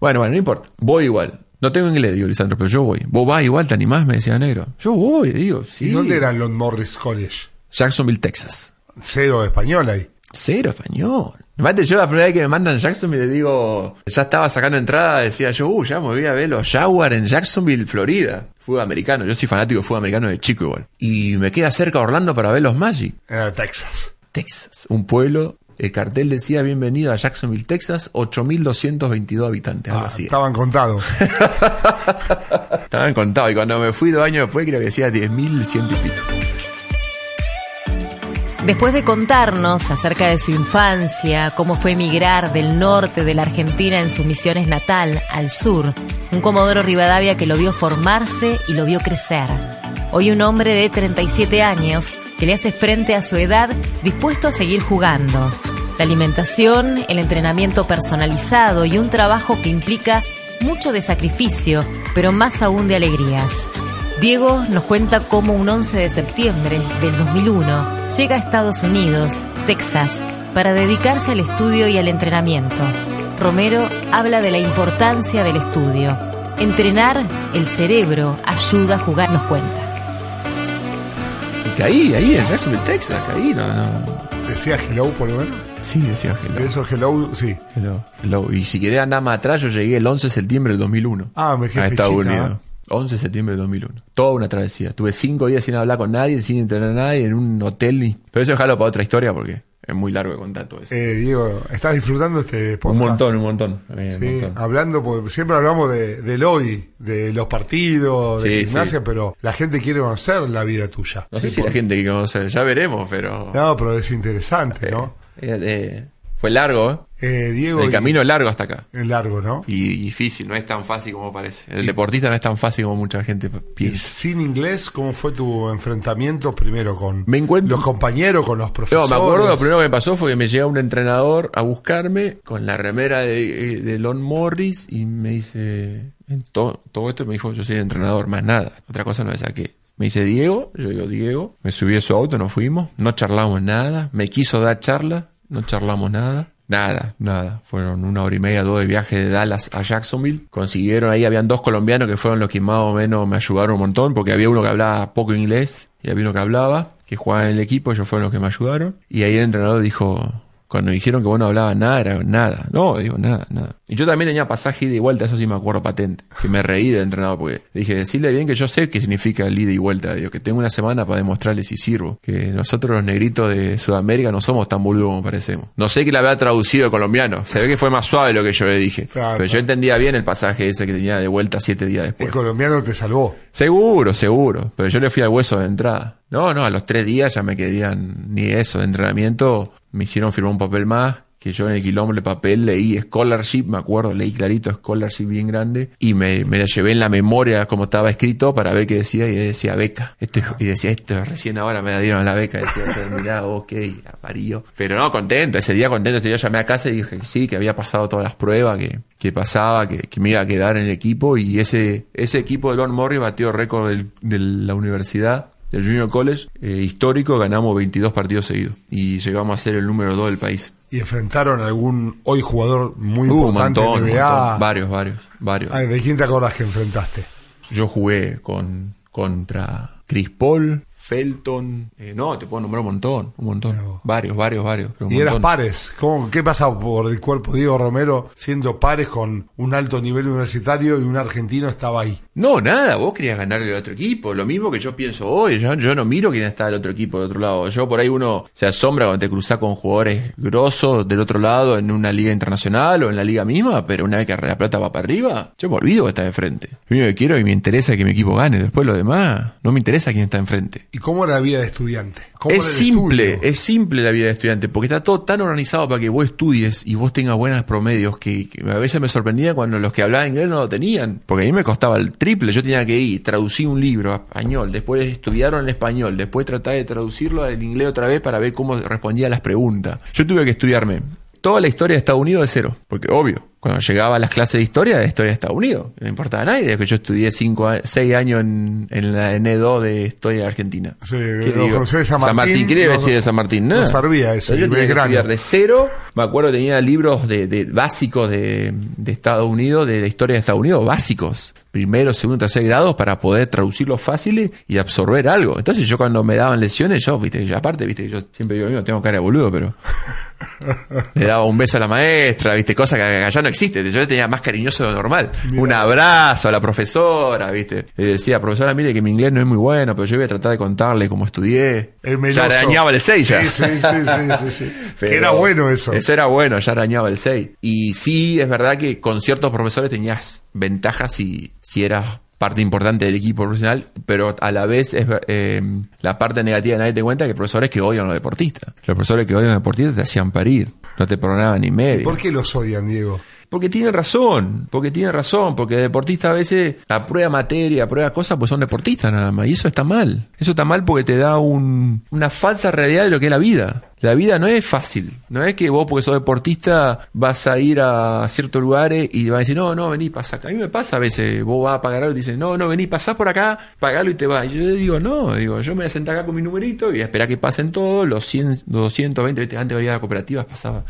Bueno, bueno, no importa, voy igual. No tengo inglés, digo, Lisandro, pero yo voy. ¿Vos vas igual? ¿Te animás? Me decía negro. Yo voy, digo, sí. ¿Y dónde era Lon Morris College? Jacksonville, Texas. Cero español ahí. Cero español. Mate, yo la primera vez que me mandan Jacksonville le digo, ya estaba sacando entrada, decía yo, uh, ya me voy a ver los Jaguars en Jacksonville, Florida. Fútbol americano, yo soy fanático de fútbol americano de chico igual. Y me queda cerca Orlando para ver los Magic. Era Texas. Texas, un pueblo el cartel decía bienvenido a Jacksonville, Texas, 8.222 habitantes. Ah, estaban contados. estaban contados. Y cuando me fui dos años después creo que decía 10.100 y pico. Después de contarnos acerca de su infancia, cómo fue emigrar del norte de la Argentina en su misiones natal al sur, un Comodoro Rivadavia que lo vio formarse y lo vio crecer. Hoy un hombre de 37 años que le hace frente a su edad dispuesto a seguir jugando. La alimentación, el entrenamiento personalizado y un trabajo que implica mucho de sacrificio, pero más aún de alegrías. Diego nos cuenta cómo un 11 de septiembre del 2001 llega a Estados Unidos, Texas, para dedicarse al estudio y al entrenamiento. Romero habla de la importancia del estudio. Entrenar el cerebro ayuda a jugar, nos cuenta. Y caí ahí en Jacksonville, Texas, caí, no, no. ¿Decía hello por lo menos? Sí, decía hello. eso hello, sí. Hello, hello. Y si querés andar más atrás, yo llegué el 11 de septiembre del 2001. Ah, me A Estados Unidos. 11 de septiembre de 2001. Toda una travesía. Tuve cinco días sin hablar con nadie, sin entrenar a nadie, en un hotel. Pero eso dejarlo para otra historia porque es muy largo de contar todo eso. Eh, Diego, ¿estás disfrutando este un podcast? montón, un montón. eh, un Sí, montón. hablando, porque siempre hablamos de, del hoy, de los partidos, de Sí, gimnasia, sí. pero la gente quiere conocer la vida tuya. No sé Sí, si la porque- gente que conoce, ya veremos, pero. No, pero es interesante, ¿no? eh, eh, fue largo, ¿eh? Eh, Diego, El y- camino es largo hasta acá. es largo, ¿no? Y difícil, no es tan fácil como parece. El deportista no es tan fácil como mucha gente Y piensa. sin inglés, ¿cómo fue tu enfrentamiento primero con Me encuentro- los compañeros, con los No, profesores? me acuerdo lo primero que me pasó fue que me llega un entrenador a buscarme con la remera de, de Lon Morris y me dice, en to- todo esto me dijo, yo soy el entrenador, más nada, otra cosa no le saqué. Me dice Diego, yo digo Diego, me subí a su auto, nos fuimos, no charlamos nada, me quiso dar charla, no charlamos nada. Nada, nada. Fueron una hora y media, dos de viaje de Dallas a Jacksonville. Consiguieron ahí, habían dos colombianos que fueron los que más o menos me ayudaron un montón, porque había uno que hablaba poco inglés y había uno que hablaba, que jugaba en el equipo, ellos fueron los que me ayudaron. Y ahí el entrenador dijo, cuando me dijeron que vos no hablabas nada, era nada. No, digo, nada, nada. Y yo también tenía pasaje ida y vuelta, eso sí me acuerdo patente. Que me reí del entrenador porque dije, decirle bien que yo sé qué significa el ida y vuelta. Digo, que tengo una semana para demostrarles si sirvo. Que nosotros los negritos de Sudamérica no somos tan boludos como parecemos. No sé que la había traducido el colombiano. Se ve que fue más suave lo que yo le dije. Claro, Pero yo entendía bien el pasaje ese que tenía de vuelta siete días El después. colombiano te salvó. Seguro, seguro. Pero yo le fui al hueso de entrada. No, no, a los tres días ya me querían ni eso de entrenamiento. Me hicieron firmar un papel más. Que yo en el quilombo de papel leí scholarship, me acuerdo, leí clarito scholarship bien grande. Y me, me la llevé en la memoria como estaba escrito para ver qué decía. Y decía beca. Esto, y decía, esto recién ahora me la dieron la beca. Y decía, mirá, ok, aparillo. Pero no, contento. Ese día contento. Ese día llamé a casa y dije que sí, que había pasado todas las pruebas, que, que pasaba, que, que me iba a quedar en el equipo. Y ese, ese equipo de Lon Morris batió récord de la universidad. Del Junior College, eh, histórico, ganamos 22 partidos seguidos y llegamos a ser el número 2 del país. Y enfrentaron a algún hoy jugador muy Uh, un importante montón, un NBA. montón. varios, varios, varios. Ay, ¿De quién te acordás que enfrentaste? Yo jugué con contra Chris Paul, Felton, eh, no, te puedo nombrar un montón, un montón, varios, varios, varios. pero un Y eras pares. ¿Cómo, ¿Qué pasa por el cuerpo Diego Romero siendo pares con un alto nivel universitario y un argentino estaba ahí? No, nada, vos querías ganarle al otro equipo. Lo mismo que yo pienso hoy. Yo, yo no miro quién está del otro equipo del otro lado. Yo por ahí uno se asombra cuando te cruzás con jugadores grosos del otro lado en una liga internacional o en la liga misma, pero una vez que la plata va para arriba, yo me olvido que está enfrente. Lo único que quiero y me interesa es que mi equipo gane. Después lo demás, no me interesa quién está enfrente. ¿Y cómo era la vida de estudiante? ¿Cómo Es simple, es simple la vida de estudiante, porque está todo tan organizado para que vos estudies y vos tengas buenos promedios que, que a veces me sorprendía cuando los que hablaban inglés no lo tenían, porque a mí me costaba el triple, yo tenía que ir, traducir un libro a español, después estudiarlo en español, después tratar de traducirlo al inglés otra vez para ver cómo respondía a las preguntas. Yo tuve que estudiarme toda la historia de Estados Unidos de cero, porque obvio, cuando llegaba a las clases de historia, de historia de Estados Unidos, no importaba a nadie, desde que yo estudié cinco, seis años en, en la N2 de historia de Argentina. Sí, ¿Qué don? José de San Martín, ¿qué debe no- decir de San Martín? no Nada. servía eso, Yo tenía que estudiar de cero. Me acuerdo tenía libros de, de básicos de, de Estados Unidos, de la historia de Estados Unidos, básicos. Primero, segundo, tercer grado, para poder traducirlos fáciles y absorber algo. Entonces yo cuando me daban lecciones, yo, viste, yo aparte, viste, yo siempre digo mismo, tengo cara de boludo, pero le daba un beso a la maestra, viste, cosa que allá no existe. Yo tenía más cariñoso de lo normal. Un abrazo a la profesora, viste. Le decía, profesora, mire que mi inglés no es muy bueno, pero yo voy a tratar de contarle cómo estudié. El ya arañaba el 6 ya. Sí, sí, sí, Que era bueno eso. Eso era bueno, ya arañaba el 6. Y sí, es verdad que con ciertos profesores tenías ventajas si, si eras parte importante del equipo profesional, pero a la vez es eh, la parte negativa de nadie te cuenta que profesores que odian a los deportistas. Los profesores que odian a los deportistas te hacían parir, no te programaban ni medio. ¿Por qué los odian, Diego? Porque tiene razón, porque tiene razón, porque el deportista a veces aprueba materia, aprueba cosas, pues son deportistas nada más. Y eso está mal. Eso está mal porque te da un- una falsa realidad de lo que es la vida. La vida no es fácil. No es que vos, porque sos deportista, vas a ir a ciertos lugares y vas a decir, no, no, vení, pasa acá. A mí me pasa a veces, vos vas a pagar algo y dices, no, no, vení, pasás por acá, pagalo y te vas. Y yo digo, no, digo, yo me voy a sentar acá con mi numerito y a esperar que pasen todos, los 100, los 220, viste, antes de ir a la cooperativa pasaba,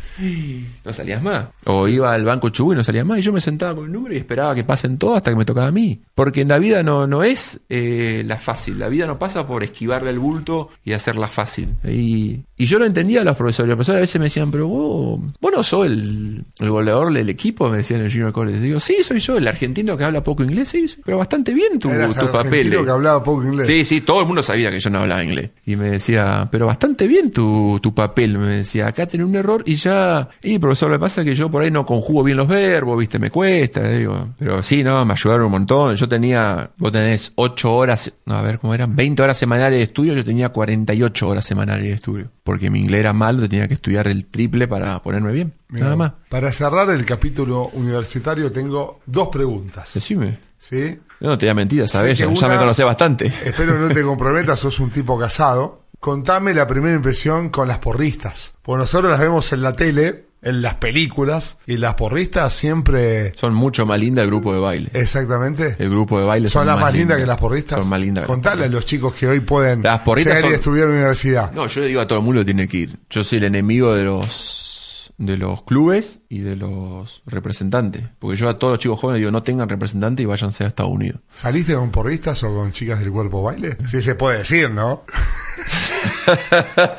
no salías más. O iba al banco Chubut y no salías más. Y yo me sentaba con el número y esperaba que pasen todos hasta que me tocaba a mí. Porque en la vida no, no es eh, la fácil. La vida no pasa por esquivarle el bulto y hacerla fácil. Y, y yo lo entendí entendía a los profesores. Los profesores a veces me decían, pero vos, vos no sos el, el goleador del equipo, me decían en el Junior College. digo, sí, soy yo, el argentino que habla poco inglés, sí, pero bastante bien tu, Eras tu el papel. que hablaba poco inglés. Sí, sí, todo el mundo sabía que yo no hablaba inglés. Y me decía, pero bastante bien tu, tu papel. Me decía, acá tenés un error y ya. Y profesor, lo que pasa es que yo por ahí no conjugo bien los verbos, viste, me cuesta. Digo, pero sí, no, me ayudaron un montón. Yo tenía, vos tenés 8 horas, no, a ver cómo eran, 20 horas semanales de estudio, yo tenía 48 horas semanales de estudio. Porque mi inglés era malo, tenía que estudiar el triple para ponerme bien. Mira, Nada más. Para cerrar el capítulo universitario tengo dos preguntas. Decime. ¿Sí? No te diga mentiras, sabes, ya, ya me conocés bastante. Espero no te comprometas, sos un tipo casado. Contame la primera impresión con las porristas. Pues nosotros las vemos en la tele, en las películas, y las porristas siempre... Son mucho más lindas el grupo de baile. Exactamente. El grupo de baile Son las más lindas que las porristas. Son más lindas. Contale a los chicos que hoy pueden Las porristas llegar y son- estudiar en la universidad. No, yo le digo a todo el mundo que tiene que ir. Yo soy el enemigo de los de los clubes y de los representantes. Porque yo a todos los chicos jóvenes digo, no tengan representante y váyanse a Estados Unidos. ¿Saliste con porristas o con chicas del cuerpo baile? Sí se puede decir, ¿no?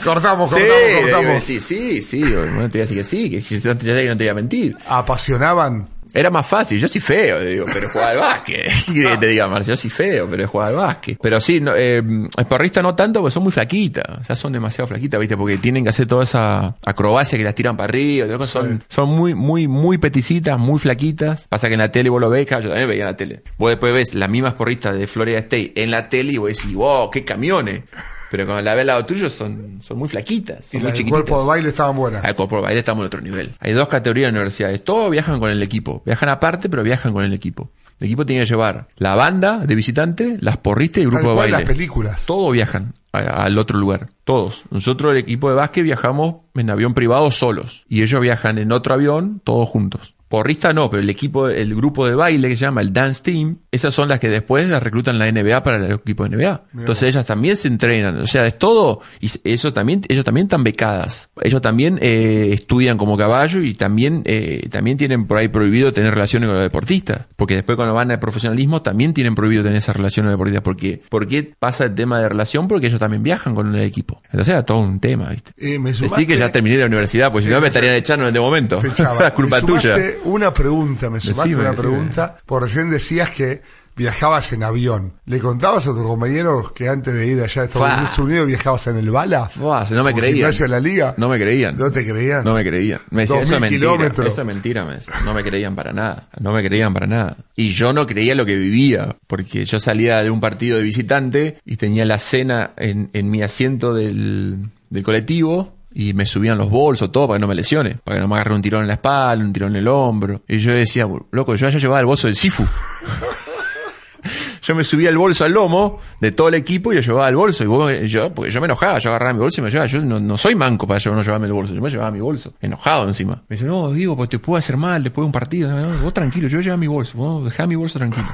cortamos, cortamos, cortamos. Sí, sí, sí. No te voy a decir que sí, que si te, no te voy a mentir. Apasionaban. Era más fácil, yo soy feo, digo, pero jugaba al básquet. ¿Qué querés que te diga, Marcio? Yo soy feo, pero jugaba al básquet. Pero sí, no, eh, el no tanto, porque son muy flaquitas. O sea, son demasiado flaquitas, ¿viste? Porque tienen que hacer toda esa acrobacia que las tiran para arriba. Son, son muy, muy, muy peticitas, muy flaquitas. Pasa que en la tele vos lo ves, yo también veía en la tele. Vos después ves las mismas porristas de Florida State en la tele y vos decís, wow, qué camiones. Pero cuando la ves al lado tuyo son, son muy flaquitas. Y Son muy las del cuerpo de baile estaban buenas. Ah, por baile estamos en otro nivel. Hay dos categorías en universidades. Todos viajan con el equipo. Viajan aparte, pero viajan con el equipo. El equipo tiene que llevar la banda de visitantes, las porristas y el grupo de baile. las películas. Todos viajan al otro lugar. Todos. Nosotros, el equipo de básquet, viajamos en avión privado solos. Y ellos viajan en otro avión, todos juntos. Porrista no, pero el equipo, el grupo de baile que se llama el Dance Team, esas son las que después las reclutan la NBA para el equipo de NBA. Entonces ellas también se entrenan. O sea, es todo. Y eso también, ellos también están becadas. Ellos también eh, estudian como caballo y también, eh, también tienen por ahí prohibido tener relaciones con los deportistas. Porque después cuando van al profesionalismo también tienen prohibido tener esas relaciones deportistas. Porque, ¿Por qué pasa el tema de relación? Porque ellos también viajan con el equipo. Entonces era todo un tema, ¿viste? Eh, me sumaste- que ya terminé la universidad, pues si no me estarían echando en este momento. Te echaba. es culpa Me Una pregunta, me sumaste Decime, una decime. pregunta. Por recién decías que viajabas en avión. ¿Le contabas a tus compañeros que antes de ir allá a. Estados Unidos viajabas en el bala? No me ¿Con creían. gimnasia de la liga? No me creían. ¿No te creían? No me creían. Me decían, eso es mentira. kilómetros. Eso es mentira, me decían. No me creían para nada. No me creían para nada. Y yo no creía lo que vivía, porque yo salía de un partido de visitante y tenía la cena en, en mi asiento del, del colectivo. Y me subían los bolsos, todo, para que no me lesione. Para que no me agarre un tirón en la espalda, un tirón en el hombro. Y yo decía, loco, yo ya llevaba el bolso del Sifu. yo me subía el bolso al lomo de todo el equipo y lo llevaba al bolso. Y vos- yo, porque yo me enojaba, yo agarraba mi bolso y me llevaba. Yo no, no soy manco para no llevarme el bolso, yo me llevaba mi bolso. Enojado encima. Me dice, no, digo, pues te puede hacer mal después de un partido. No, vos tranquilo, yo llevaba mi bolso, vos dejá mi bolso tranquilo.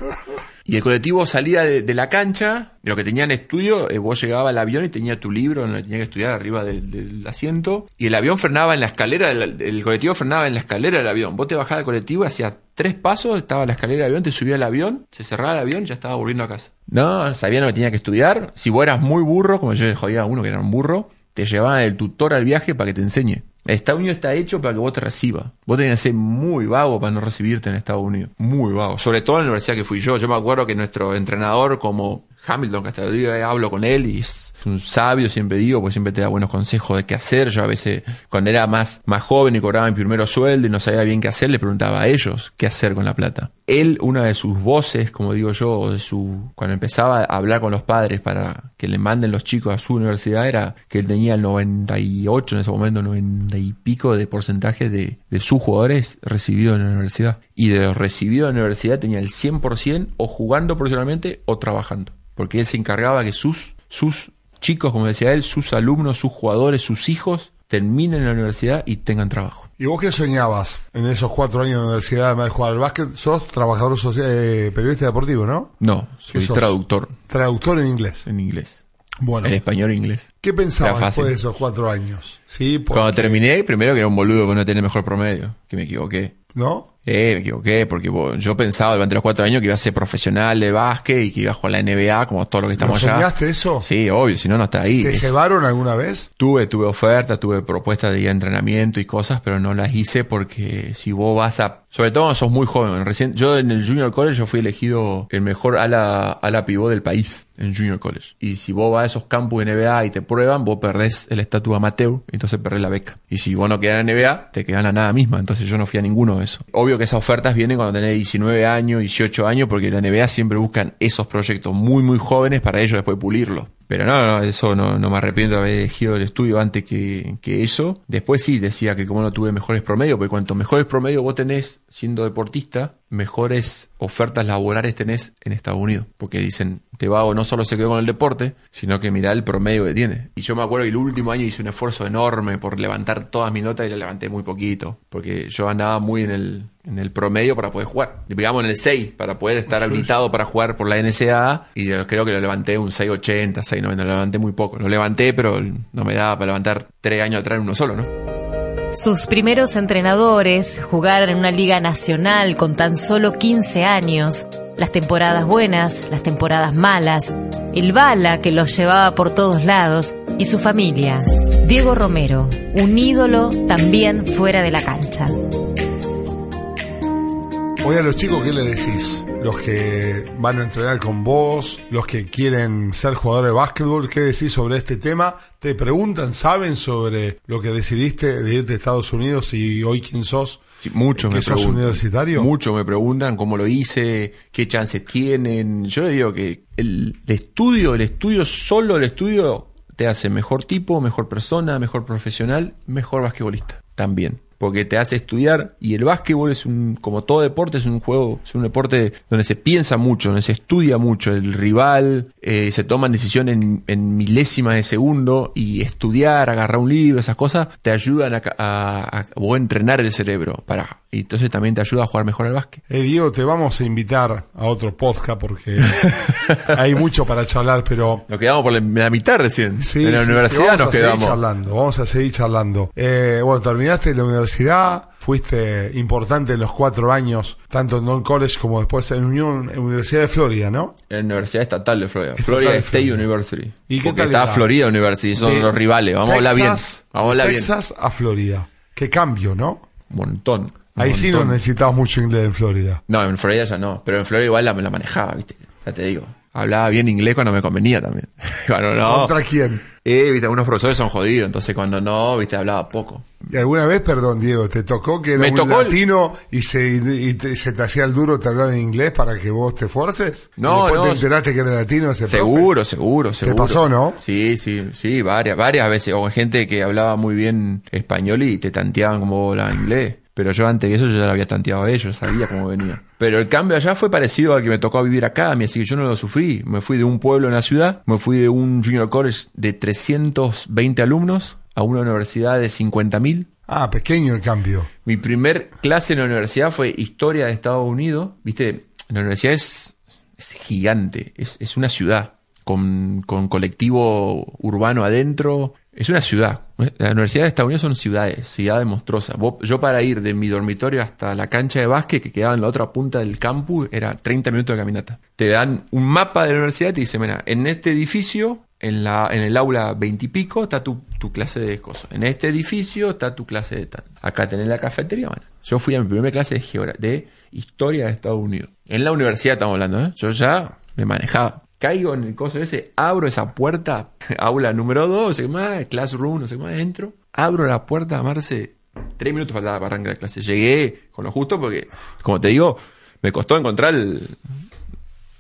Y el colectivo salía de, la cancha, de lo que tenía en estudio, eh, vos llegabas al avión y tenía tu libro, donde tenía que estudiar arriba del, asiento, y el avión frenaba en la escalera, del- el, colectivo frenaba en la escalera del avión. Vos te bajabas del colectivo, hacías tres pasos, estaba la escalera del avión, te subía al avión, se cerraba el avión ya estaba volviendo a casa. No, sabían lo que tenía que estudiar. Si vos eras muy burro, como yo jodía a uno que era un burro, te llevaban el tutor al viaje para que te enseñe. Estados Unidos está hecho para que vos te recibas. Vos tenés que ser muy vago para no recibirte en Estados Unidos. Muy vago. Sobre todo en la universidad que fui yo. Yo me acuerdo que nuestro entrenador, como Hamilton, que hasta el día de hoy hablo con él y es un sabio, siempre digo, porque siempre te da buenos consejos de qué hacer. Yo a veces, cuando era más, más joven y cobraba mi primero sueldo y no sabía bien qué hacer, le preguntaba a ellos qué hacer con la plata. Él, una de sus voces, como digo yo, de su, cuando empezaba a hablar con los padres para que le manden los chicos a su universidad, era que él tenía el 98, en ese momento, 90 y pico de porcentaje de, de sus jugadores recibidos en la universidad. Y de los recibidos en la universidad tenía el 100% o jugando profesionalmente o trabajando. Porque él se encargaba que sus, sus chicos, como decía él, sus alumnos, sus jugadores, sus hijos, terminen en la universidad y tengan trabajo. ¿Y vos qué soñabas en esos cuatro años de universidad, además de jugar al básquet? Sos trabajador social, eh, periodista deportivo, ¿no? No, soy traductor Traductor en inglés. en inglés. Bueno, En español e inglés. ¿qué pensabas después de esos cuatro años? Sí, Cuando terminé, primero que era un boludo que no tenía mejor promedio, que me equivoqué. ¿No? Eh, me equivoqué, porque yo pensaba durante los cuatro años que iba a ser profesional de básquet y que iba a jugar la NBA, como todo lo que ¿Lo estamos allá. soñaste eso? Sí, obvio, si no, no está ahí. ¿Te Es- llevaron alguna vez? Tuve, tuve ofertas, tuve propuestas de entrenamiento y cosas, pero no las hice porque si vos vas a, sobre todo sos muy joven, recién, yo en el Junior College yo fui elegido el mejor ala, ala pivot del país en Junior College. Y si vos vas a esos campus de NBA y te prueban, vos perdés el estatus amateur, entonces perdés la beca. Y si vos no quedás en NBA, te quedan la nada misma, entonces yo no fui a ninguno de esos. Obvio que esas ofertas vienen cuando tenés 19 años, 18 años, porque la NBA siempre buscan esos proyectos muy, muy jóvenes para ellos después pulirlo. Pero no, no, eso no, no me arrepiento de haber elegido el estudio antes que, que eso. Después sí decía que como no tuve mejores promedios, porque cuanto mejores promedios vos tenés siendo deportista, mejores ofertas laborales tenés en Estados Unidos. Porque dicen, te vago no solo se quedó con el deporte, sino que mirá el promedio que tiene. Y yo me acuerdo que el último año hice un esfuerzo enorme por levantar todas mis notas y la levanté muy poquito. Porque yo andaba muy en el, en el promedio para poder jugar. Digamos en el 6, para poder estar habilitado para jugar por la NCAA. Y creo que lo levanté un 6.80, 6.90, lo levanté muy poco. Lo levanté, pero no me daba para levantar tres años atrás en uno solo, ¿no? Sus primeros entrenadores jugaron en una liga nacional con tan solo 15 años, las temporadas buenas, las temporadas malas, el bala que los llevaba por todos lados y su familia. Diego Romero, un ídolo también fuera de la cancha. Hoy a los chicos, ¿qué le decís? Los que van a entrenar con vos, los que quieren ser jugadores de básquetbol, ¿qué decís sobre este tema? ¿Te preguntan, saben sobre lo que decidiste de irte a Estados Unidos y hoy quién sos? Sí, muchos ¿Que me sos preguntan. universitario? Muchos me preguntan cómo lo hice, qué chances tienen. Yo digo que el, el estudio, el estudio, solo el estudio te hace mejor tipo, mejor persona, mejor profesional, mejor basquetbolista también. Porque te hace estudiar y el básquetbol es un, como todo deporte, es un juego, es un deporte donde se piensa mucho, donde se estudia mucho. El rival, eh, se toman decisiones en, en milésimas de segundo y estudiar, agarrar un libro, esas cosas, te ayudan a, a, a- a entrenar el cerebro. Para, y entonces también te ayuda a jugar mejor al básquet. Eh, Diego, te vamos a invitar a otro podcast porque hay mucho para charlar, pero Nos quedamos por la, mitad recién. Sí, en la sí, universidad vamos nos quedamos. charlando, vamos a seguir charlando. Eh, bueno, terminaste la universidad, fuiste importante en los cuatro años, tanto en Don College como después en Unión, en Universidad de Florida, ¿no? En la Universidad Estatal de Florida. Estatal Florida State Florida. University. ¿Y qué Porque tal está era? Florida University, son De los rivales. Vamos a hablar bien. Vamos a hablar bien. Texas a Florida. Qué cambio, ¿no? Un montón. Ahí sí no necesitabas mucho inglés en Florida. No, en Florida ya no. Pero en Florida igual la, me la manejaba, ¿viste? Ya te digo. Hablaba bien inglés cuando me convenía también. cuando no. ¿Contra quién? Eh, viste, algunos profesores son jodidos, entonces cuando no, viste, hablaba poco. ¿Y alguna vez, perdón, Diego, te tocó que era Me un tocó el- latino y, se, y te, se te hacía el duro te hablar en inglés para que vos te fuerces? No, ¿Y después no. te enteraste que era latino ese profe? Seguro, seguro, seguro. pasó, no? Sí, sí, sí, varias, varias veces. O gente que hablaba muy bien español y te tanteaban como hablabas inglés. Pero yo antes de eso yo ya lo había tanteado a ellos, sabía cómo venía. Pero el cambio allá fue parecido al que me tocó vivir acá, así que yo no lo sufrí. Me fui de un pueblo en la ciudad, me fui de un junior college de 320 alumnos a una universidad de 50.000. Ah, pequeño el cambio. Mi primer clase en la universidad fue Historia de Estados Unidos. Viste, la universidad es, es gigante, es, es una ciudad con, con colectivo urbano adentro. Es una ciudad. La Universidad de Estados Unidos son ciudades, ciudades monstruosas. Yo para ir de mi dormitorio hasta la cancha de básquet, que quedaba en la otra punta del campus, era 30 minutos de caminata. Te dan un mapa de la universidad y te dicen, mira, en este edificio, en, la, en el aula 20 y pico, está tu, tu clase de cosas. En este edificio está tu clase de tal. Acá tenés la cafetería. Yo fui a mi primera clase de, de historia de Estados Unidos. En la universidad estamos hablando, ¿eh? Yo ya me manejaba. Caigo en el coso ese, abro esa puerta, aula número 2, no sé más, classroom, no sé más, entro. Abro la puerta, Marce, tres minutos faltaba para arrancar la clase. Llegué con lo justo porque, como te digo, me costó encontrar el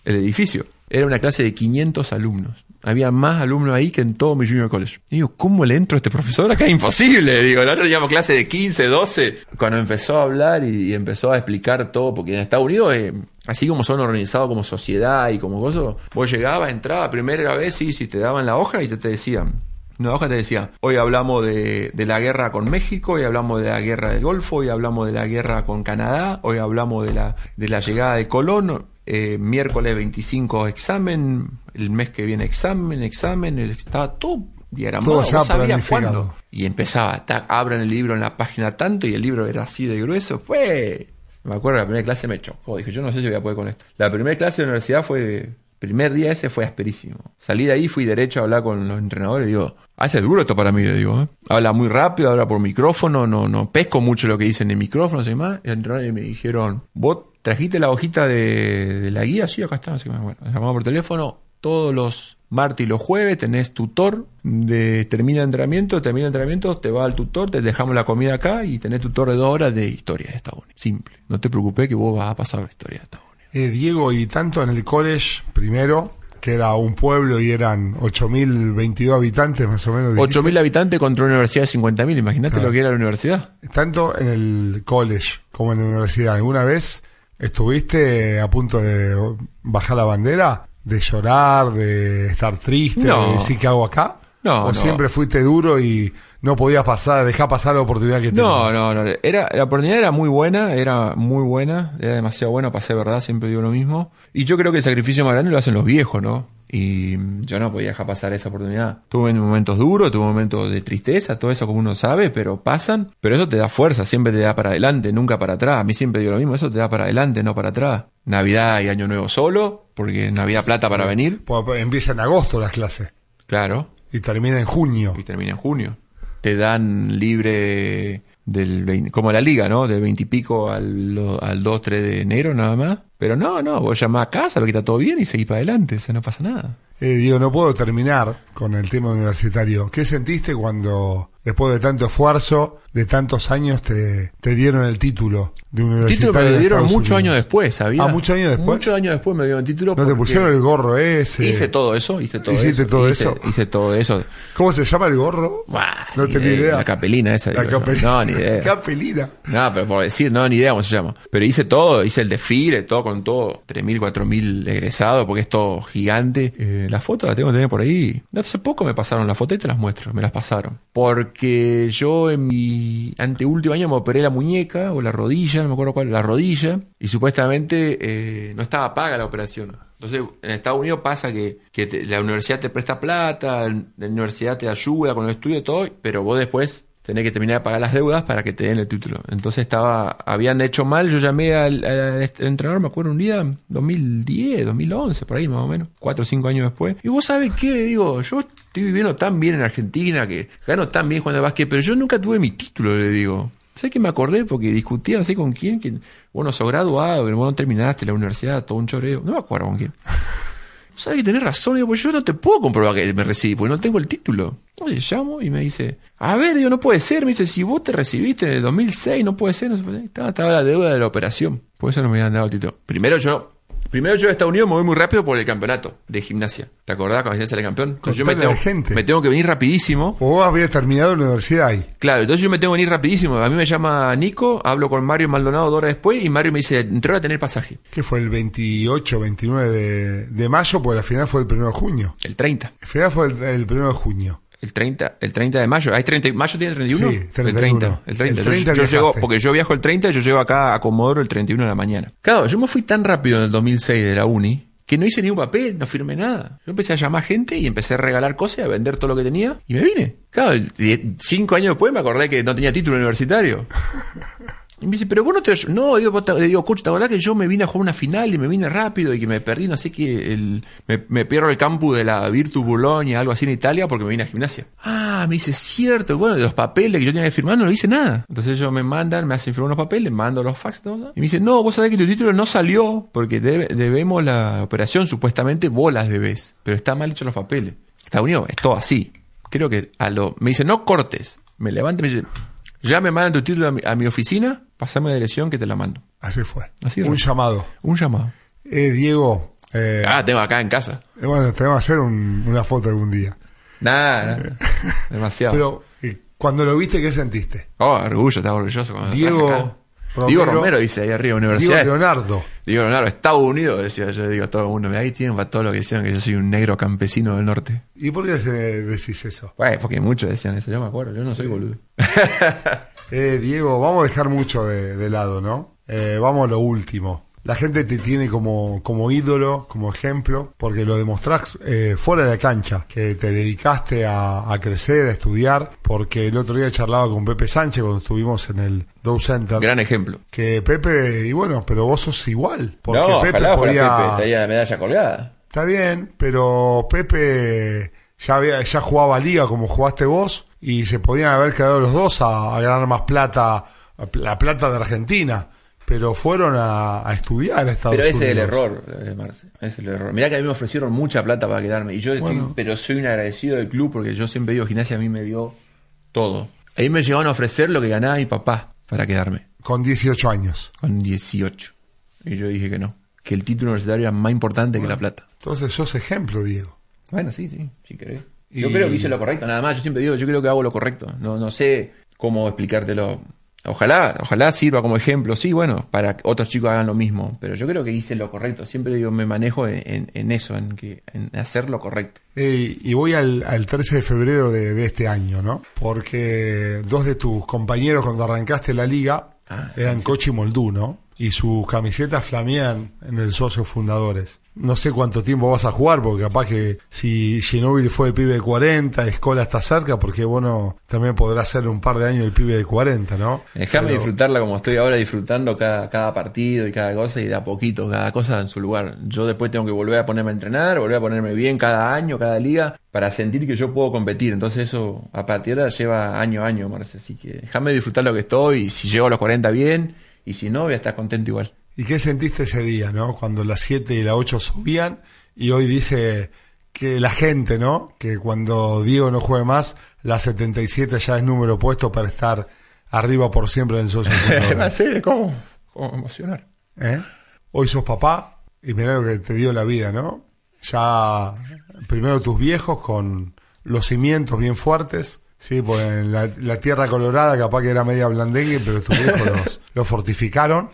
edificio. Era una clase de 500 alumnos. Había más alumnos ahí que en todo mi junior college. Y digo, ¿cómo le entro a este profesor? Acá es imposible. Digo, nosotros teníamos clase de 15, 12. Cuando empezó a hablar y, y empezó a explicar todo, porque en Estados Unidos, eh, así como son organizados como sociedad y como cosas, vos llegabas, entrabas, primera vez, sí, sí, te daban la hoja y te, te decían, una hoja te decía, hoy hablamos de, la guerra con México, hoy hablamos de la guerra del Golfo, hoy hablamos de la guerra con Canadá, hoy hablamos de la, de la llegada de Colón, eh, miércoles 25 examen, el mes que viene examen, examen, el- estaba todo diagramado, sabías planificado. cuándo. Y empezaba, tac, abran el libro en la página tanto y el libro era así de grueso, fue Me acuerdo, la primera clase me chocó. Dije, yo no sé si voy a poder con esto. La primera clase de la universidad fue primer día ese fue asperísimo. Salí de ahí, fui derecho a hablar con los entrenadores y digo, hace duro esto para mí, le digo, ¿eh? Habla muy rápido, habla por micrófono, no, no pesco mucho lo que dicen en el micrófono, y más. Y los entrenadores me dijeron, vos trajiste la hojita de, la guía, sí, acá está, así que bueno, llamamos por teléfono, todos los martes y los jueves tenés tutor de termina entrenamiento, termina entrenamiento, te va al tutor, te dejamos la comida acá y tenés tutor de dos horas de historia de Estados Unidos. Simple. No te preocupes que vos vas a pasar la historia de Estados Unidos. Eh, Diego, y tanto en el college primero, que era un pueblo y eran 8.022 habitantes más o menos. 8.000 habitantes contra una universidad de 50.000, imagínate lo que era la universidad. Tanto en el college como en la universidad. ¿Alguna vez estuviste a punto de bajar la bandera? ¿De llorar? ¿De estar triste? ¿De decir qué hago acá? No, ¿O siempre fuiste duro y no podías pasar, dejar pasar la oportunidad que tenías? No, no, no. Era, la oportunidad era muy buena, era muy buena, era demasiado buena, pasé verdad, siempre digo lo mismo. Y yo creo que el sacrificio más grande lo hacen los viejos, ¿no? Y yo no podía dejar pasar esa oportunidad. Tuve momentos duros, tuve momentos de tristeza, todo eso como uno sabe, pero pasan. Pero eso te da fuerza, siempre te da para adelante, nunca para atrás. A mí siempre digo lo mismo, eso te da para adelante, no para atrás. Navidad y Año Nuevo solo, porque Navidad plata para venir. Pues empieza en agosto las clases. Claro. Y termina en junio. Y termina en junio. Te dan libre del como la liga, ¿no? Del 20 y pico al, al 2, 3 de enero nada más. Pero no, no, vos llamás a casa, lo que todo bien y seguís para adelante, o sea, no pasa nada. Eh, Diego, no puedo terminar con el tema universitario. ¿Qué sentiste cuando, después de tanto esfuerzo, de tantos años, te, te dieron el título de universitario? El título me lo dieron muchos años después, ¿sabías? Ah, muchos años después. Muchos años después me dieron el título. ¿No te pusieron el gorro ese? Hice todo eso, hice todo ¿Hiciste eso. todo hice, eso? Hice todo eso. ¿Cómo se llama el gorro? no tenía idea. La capelina esa. La capelina. No, ni idea. capelina. No, pero por decir, no, ni idea cómo se llama. Pero hice todo, hice el desfile, todo con todo. 3.000, 4.000 egresados, porque es todo gigante. Eh, la foto la tengo que tener por ahí. Hace poco me pasaron la foto y te las muestro, me las pasaron. Porque yo en mi anteúltimo año me operé la muñeca o la rodilla, no me acuerdo cuál, la rodilla, y supuestamente eh, no estaba paga la operación. Entonces, en Estados Unidos pasa que, que la universidad te presta plata, la universidad te ayuda con el estudio y todo, pero vos después tenés que terminar de pagar las deudas para que te den el título. Entonces estaba, habían hecho mal, yo llamé al, entrenador, me acuerdo un día, 2010, 2011, por ahí más o menos, cuatro o cinco años después. Y vos sabés qué, digo, yo estoy viviendo tan bien en Argentina, que gano tan bien jugando básquet, pero yo nunca tuve mi título, le digo. ¿Sabes que me acordé? Porque discutía, no sé con quién, que bueno, sos graduado, pero vos no terminaste la universidad, todo un choreo. No me acuerdo con quién. ¿Sabes que tenés razón? Digo, pues yo no te puedo comprobar que me recibí, porque no tengo el título. Oye, llamo y me dice, a ver, digo, no puede ser. Me dice, si vos te recibiste en el 2006, no puede ser. No puede Estaba, estaba la deuda de la operación. Por eso no me habían dado el título. Primero yo Primero yo a Estados Unidos me voy muy rápido por el campeonato de gimnasia. ¿Te acordás cuando decías el campeón? yo me tengo, gente. me tengo que venir rapidísimo. O vos habías terminado la universidad ahí. Claro, entonces yo me tengo que venir rapidísimo. A mí me llama Nico, hablo con Mario Maldonado dos horas después y Mario me dice, entró a tener pasaje. ¿Qué fue el 28, 29 de, de mayo? Pues al final fue el 1 de junio. El 30. El final fue el, el 1 de junio. El 30, el 30 de mayo. ¿Hay 30, ¿Mayo tiene 31? Sí, 31. El 30. El 30. El 30 yo, yo llego, porque yo viajo el 30 y yo llego acá a Comodoro el 31 de la mañana. Claro, yo me fui tan rápido en el 2006 de la uni que no hice ni un papel, no firmé nada. Yo empecé a llamar gente y empecé a regalar cosas, a vender todo lo que tenía y me vine. Claro, cinco años después me acordé que no tenía título universitario. Y me dice, pero vos no te... No, digo, le digo, coach, ¿te acordás que yo me vine a jugar una final y me vine rápido y que me perdí, no sé qué, el, me, pierdo el campus de la Virtu Bologna, algo así en Italia, porque me vine a gimnasia. Ah, me dice, cierto, bueno, de los papeles que yo tenía que firmar no lo hice nada. Entonces ellos me mandan, me hacen firmar unos papeles, mando los fax, todo, y me dice, no, vos sabés que tu título no salió porque debemos la operación, supuestamente vos las debes, pero está mal hecho los papeles. Estados Unidos es todo así. Creo que a lo... Me dice, no cortes. Me levanta y me dice, ya me mandan tu título a mi, oficina, pasame la dirección que te la mando. Así fue. Así un llamado. Un llamado. Eh, Diego. Eh, ah, tengo acá en casa. Eh, bueno, tengo que hacer una foto algún día. Nada, demasiado. Pero, eh, cuando lo viste, ¿qué sentiste? Oh, orgullo, estaba orgulloso. Diego, Romero, Diego Romero dice ahí arriba, Universidad. Diego Leonardo. Diego Leonardo, Estados Unidos, decía yo, digo a todo el mundo. Ahí tienen para todo lo que decían que yo soy un negro campesino del norte. ¿Y por qué decís eso? Bueno, porque muchos decían eso, yo me acuerdo, yo no soy boludo. eh, Diego, vamos a dejar mucho de, lado, ¿no? Eh, vamos a lo último. La gente te tiene como, como ídolo, como ejemplo, porque lo demostrás eh, fuera de la cancha, que te dedicaste a, a, crecer, a estudiar, porque el otro día charlaba con Pepe Sánchez cuando estuvimos en el Dow Center. Gran ejemplo. Que Pepe, y bueno, pero vos sos igual, porque no, Pepe ojalá podía... fuera Pepe, estaría la medalla colgada. Está bien, pero Pepe ya, había, ya jugaba liga como jugaste vos y se podían haber quedado los dos a, a ganar más plata, la plata de Argentina pero fueron a, a, estudiar a Estados Pero ese Unidos. es el error, eh, Marce. Ese es el error. Mirá que a mí me ofrecieron mucha plata para quedarme. Y yo Bueno. estoy- pero soy un agradecido del club porque yo siempre digo, gimnasia a mí me dio todo. Ahí me llegaron a ofrecer lo que ganaba mi papá para quedarme, Con 18 años. con 18. Y yo dije que no, que el título universitario era más importante que la plata. Entonces sos ejemplo, Diego. Bueno, sí, sí, si querés. Y- Yo creo que hice lo correcto, nada más. Yo siempre digo, yo creo que hago lo correcto. No, no sé cómo explicártelo. Ojalá, ojalá sirva como ejemplo. Sí, bueno, para que otros chicos hagan lo mismo. Pero yo creo que hice lo correcto. Siempre digo, me manejo en, en- en eso, en, que, en hacer lo correcto. Eh, y voy al, al 13 de febrero de, de este año, ¿no? Porque dos de tus compañeros cuando arrancaste la liga Ah, eran Cochi y Moldú, ¿no? Y sus camisetas flamean en el socio fundadores. No sé cuánto tiempo vas a jugar, porque capaz que si Ginóbili fue el pibe de 40, Escola está cerca, porque bueno, también podrá ser un par de años el pibe de 40, ¿no? Déjame Pero- disfrutarla como estoy ahora disfrutando cada, cada partido y cada cosa y de a poquito, cada cosa en su lugar. Yo después tengo que volver a ponerme a entrenar, volver a ponerme bien cada año, cada liga, para sentir que yo puedo competir. Entonces eso a partir de ahora lleva año a año, Marce. Así que déjame disfrutar lo que estoy y si llego a los 40 bien y si no voy a estar contento igual. ¿Y qué sentiste ese día, no? Cuando las 7 y las 8 subían y hoy dice que la gente, ¿no? Que cuando Diego no juegue más, la 77 ya es número puesto para estar arriba por siempre en el socio. Marce, ¿cómo? ¿Cómo emocionar? ¿Eh? Hoy sos papá y mirá lo que te dio la vida, ¿no? Ya primero tus viejos con los cimientos bien fuertes, sí, pues en la, la tierra colorada capaz que era media blandengue, pero tus viejos los, los fortificaron.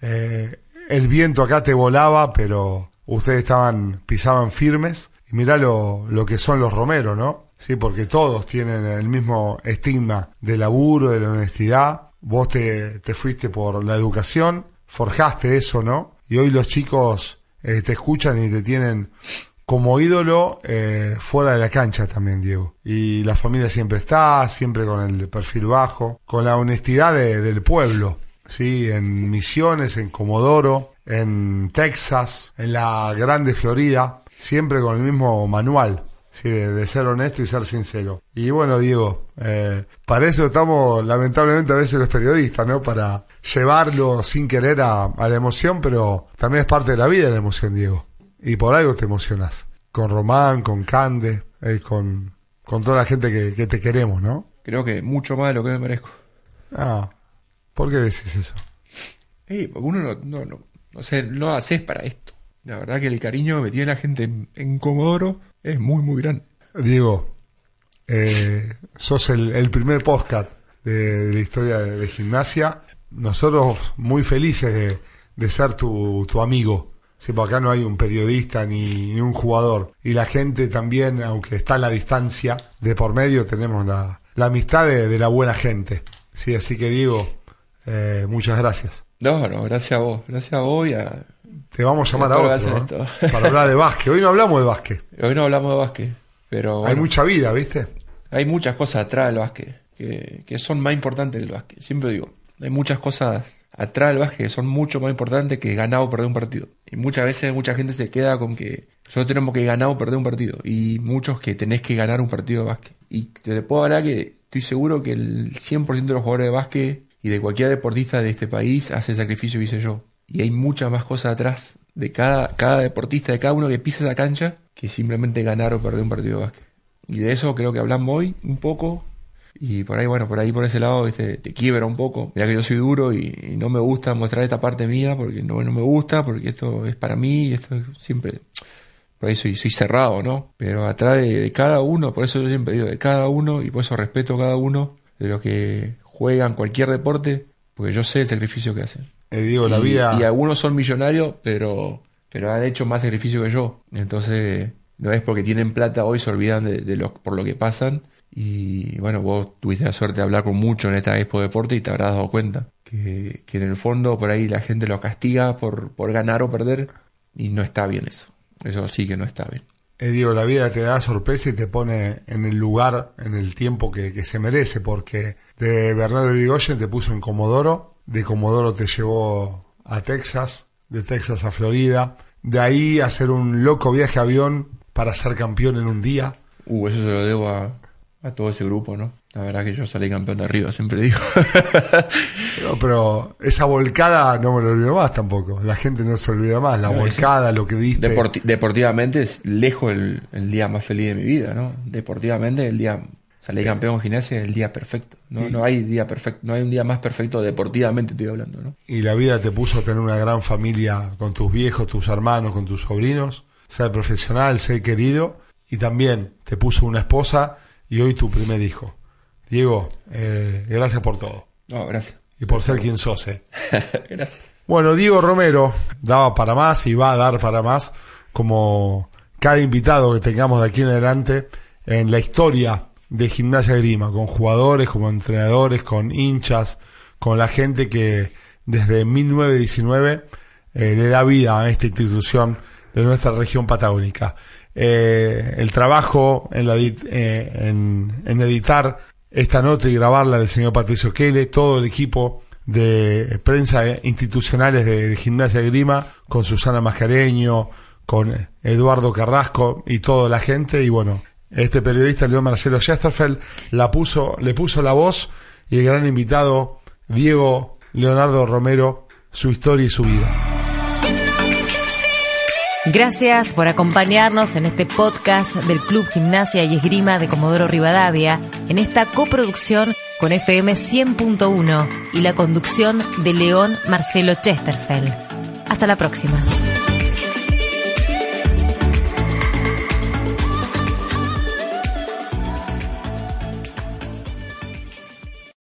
Eh, el viento acá te volaba, pero ustedes estaban, pisaban firmes. Y mirá lo, lo que son los romeros, ¿no? Sí, porque todos tienen el mismo estigma de laburo, de la honestidad. Vos te, te fuiste por la educación, forjaste eso, ¿no? Y hoy los chicos eh, te escuchan y te tienen como ídolo eh, fuera de la cancha también, Diego. Y la familia siempre está, siempre con el perfil bajo, con la honestidad de- del pueblo, ¿sí? En Misiones, en Comodoro, en Texas, en la grande Florida, siempre con el mismo manual. Sí, de, de ser honesto y ser sincero. Y bueno, Diego, eh, para eso estamos lamentablemente a veces los periodistas, ¿no? Para llevarlo sin querer a, a la emoción, pero también es parte de la vida la emoción, Diego. Y por algo te emocionas. Con Román, con Cande, eh, con, con toda la gente que, que te queremos, ¿no? Creo que mucho más de lo que me merezco. Ah, ¿por qué decís eso? Sí, porque uno no, no, no, no sé, no haces para esto. La verdad que el cariño que tiene la gente en, en Comodoro es muy, muy grande. Diego, eh, sos el, el primer podcast de, de la historia de, de gimnasia. Nosotros muy felices de, de ser tu, tu amigo. Sí, porque acá no hay un periodista ni, ni un jugador. Y la gente también, aunque está a la distancia de por medio, tenemos la, la amistad de, de la buena gente. Sí, así que Diego, eh, muchas gracias. No, no, gracias a vos, gracias a vos y a... Te vamos a llamar a otro para hablar de básquet. Hoy no hablamos de básquet. Hoy no hablamos de básquet, pero Hay mucha vida, ¿viste? hay muchas cosas atrás del básquet que, que son más importantes que el básquet. Siempre digo, hay muchas cosas atrás del básquet que son mucho más importantes que ganar o perder un partido. Y muchas veces mucha gente se queda con que solo tenemos que ganar o perder un partido. Y muchos que tenés que ganar un partido de básquet. Y te puedo hablar que estoy seguro que el 100% de los jugadores de básquet y de cualquier deportista de este país hace el sacrificio que hice yo. Y hay muchas más cosas atrás de cada, cada deportista, de cada uno que pisa esa cancha, que simplemente ganar o perder un partido de básquet. Y de eso creo que hablamos hoy un poco. Y por ahí, bueno, por ahí por ese lado ¿viste? te quiebra un poco. Mira que yo soy duro y, no me gusta mostrar esta parte mía porque no, no me gusta, porque esto es para mí y esto es siempre... Por ahí soy, soy cerrado, ¿no? Pero atrás de, de cada uno, por eso yo siempre digo, de cada uno, y por eso respeto a cada uno de los que juegan cualquier deporte, porque yo sé el sacrificio que hacen. Eh, Diego, la Y- vida... Y algunos son millonarios, pero, pero han hecho más sacrificio que yo. Entonces, no es porque tienen plata hoy se olvidan de, por lo que pasan. Y bueno, vos tuviste la suerte de hablar con mucho en esta Expo Deporte y te habrás dado cuenta que, que en el fondo por ahí la gente lo castiga por, por ganar o perder y no está bien eso. Eso sí que no está bien. Eh, digo, la vida te da sorpresa y te pone en el lugar, en el tiempo que, que se merece, porque de Bernardo Irigoyen te puso en Comodoro, de Comodoro te llevó a Texas, de Texas a Florida, de ahí hacer un loco viaje a avión para ser campeón en un día. Uh, eso se lo debo a, a todo ese grupo, ¿no? La verdad que yo salí campeón de arriba, siempre digo. No, pero esa volcada no me lo olvido más tampoco. La gente no se olvida más. La No, volcada, lo que diste. Deporti- deportivamente es lejos el, el día más feliz de mi vida, ¿no? Deportivamente el día salí campeón en gimnasia es el día perfecto. No, no hay día perfecto, no hay un día más perfecto deportivamente estoy hablando, ¿no? y la vida te puso a tener una gran familia con tus viejos, tus hermanos, con tus sobrinos, ser profesional, ser querido, y también te puso una esposa y hoy tu primer hijo. Diego, eh, gracias por todo No, gracias. y por ser quien sos. eh. gracias. Bueno, Diego Romero daba para más y va a dar para más, como cada invitado que tengamos de aquí en adelante en la historia de Gimnasia Grima, con jugadores, como entrenadores, con hinchas, con la gente que desde 1919 eh, le da vida a esta institución de nuestra región patagónica. Eh, el trabajo en, la eh, en, en editar esta nota y grabarla del señor Patricio Kele, todo el equipo de prensa institucionales de, de Gimnasia Grima, con Susana Mascareño, con Eduardo Carrasco y toda la gente, y bueno, este periodista León Marcelo Chesterfeld la puso, le puso la voz y el gran invitado Diego Leonardo Romero, su historia y su vida. Gracias por acompañarnos en este podcast del Club Gimnasia y Esgrima de Comodoro Rivadavia, en esta coproducción con FM 100.1 y la conducción de León Marcelo Chesterfeld. Hasta la próxima.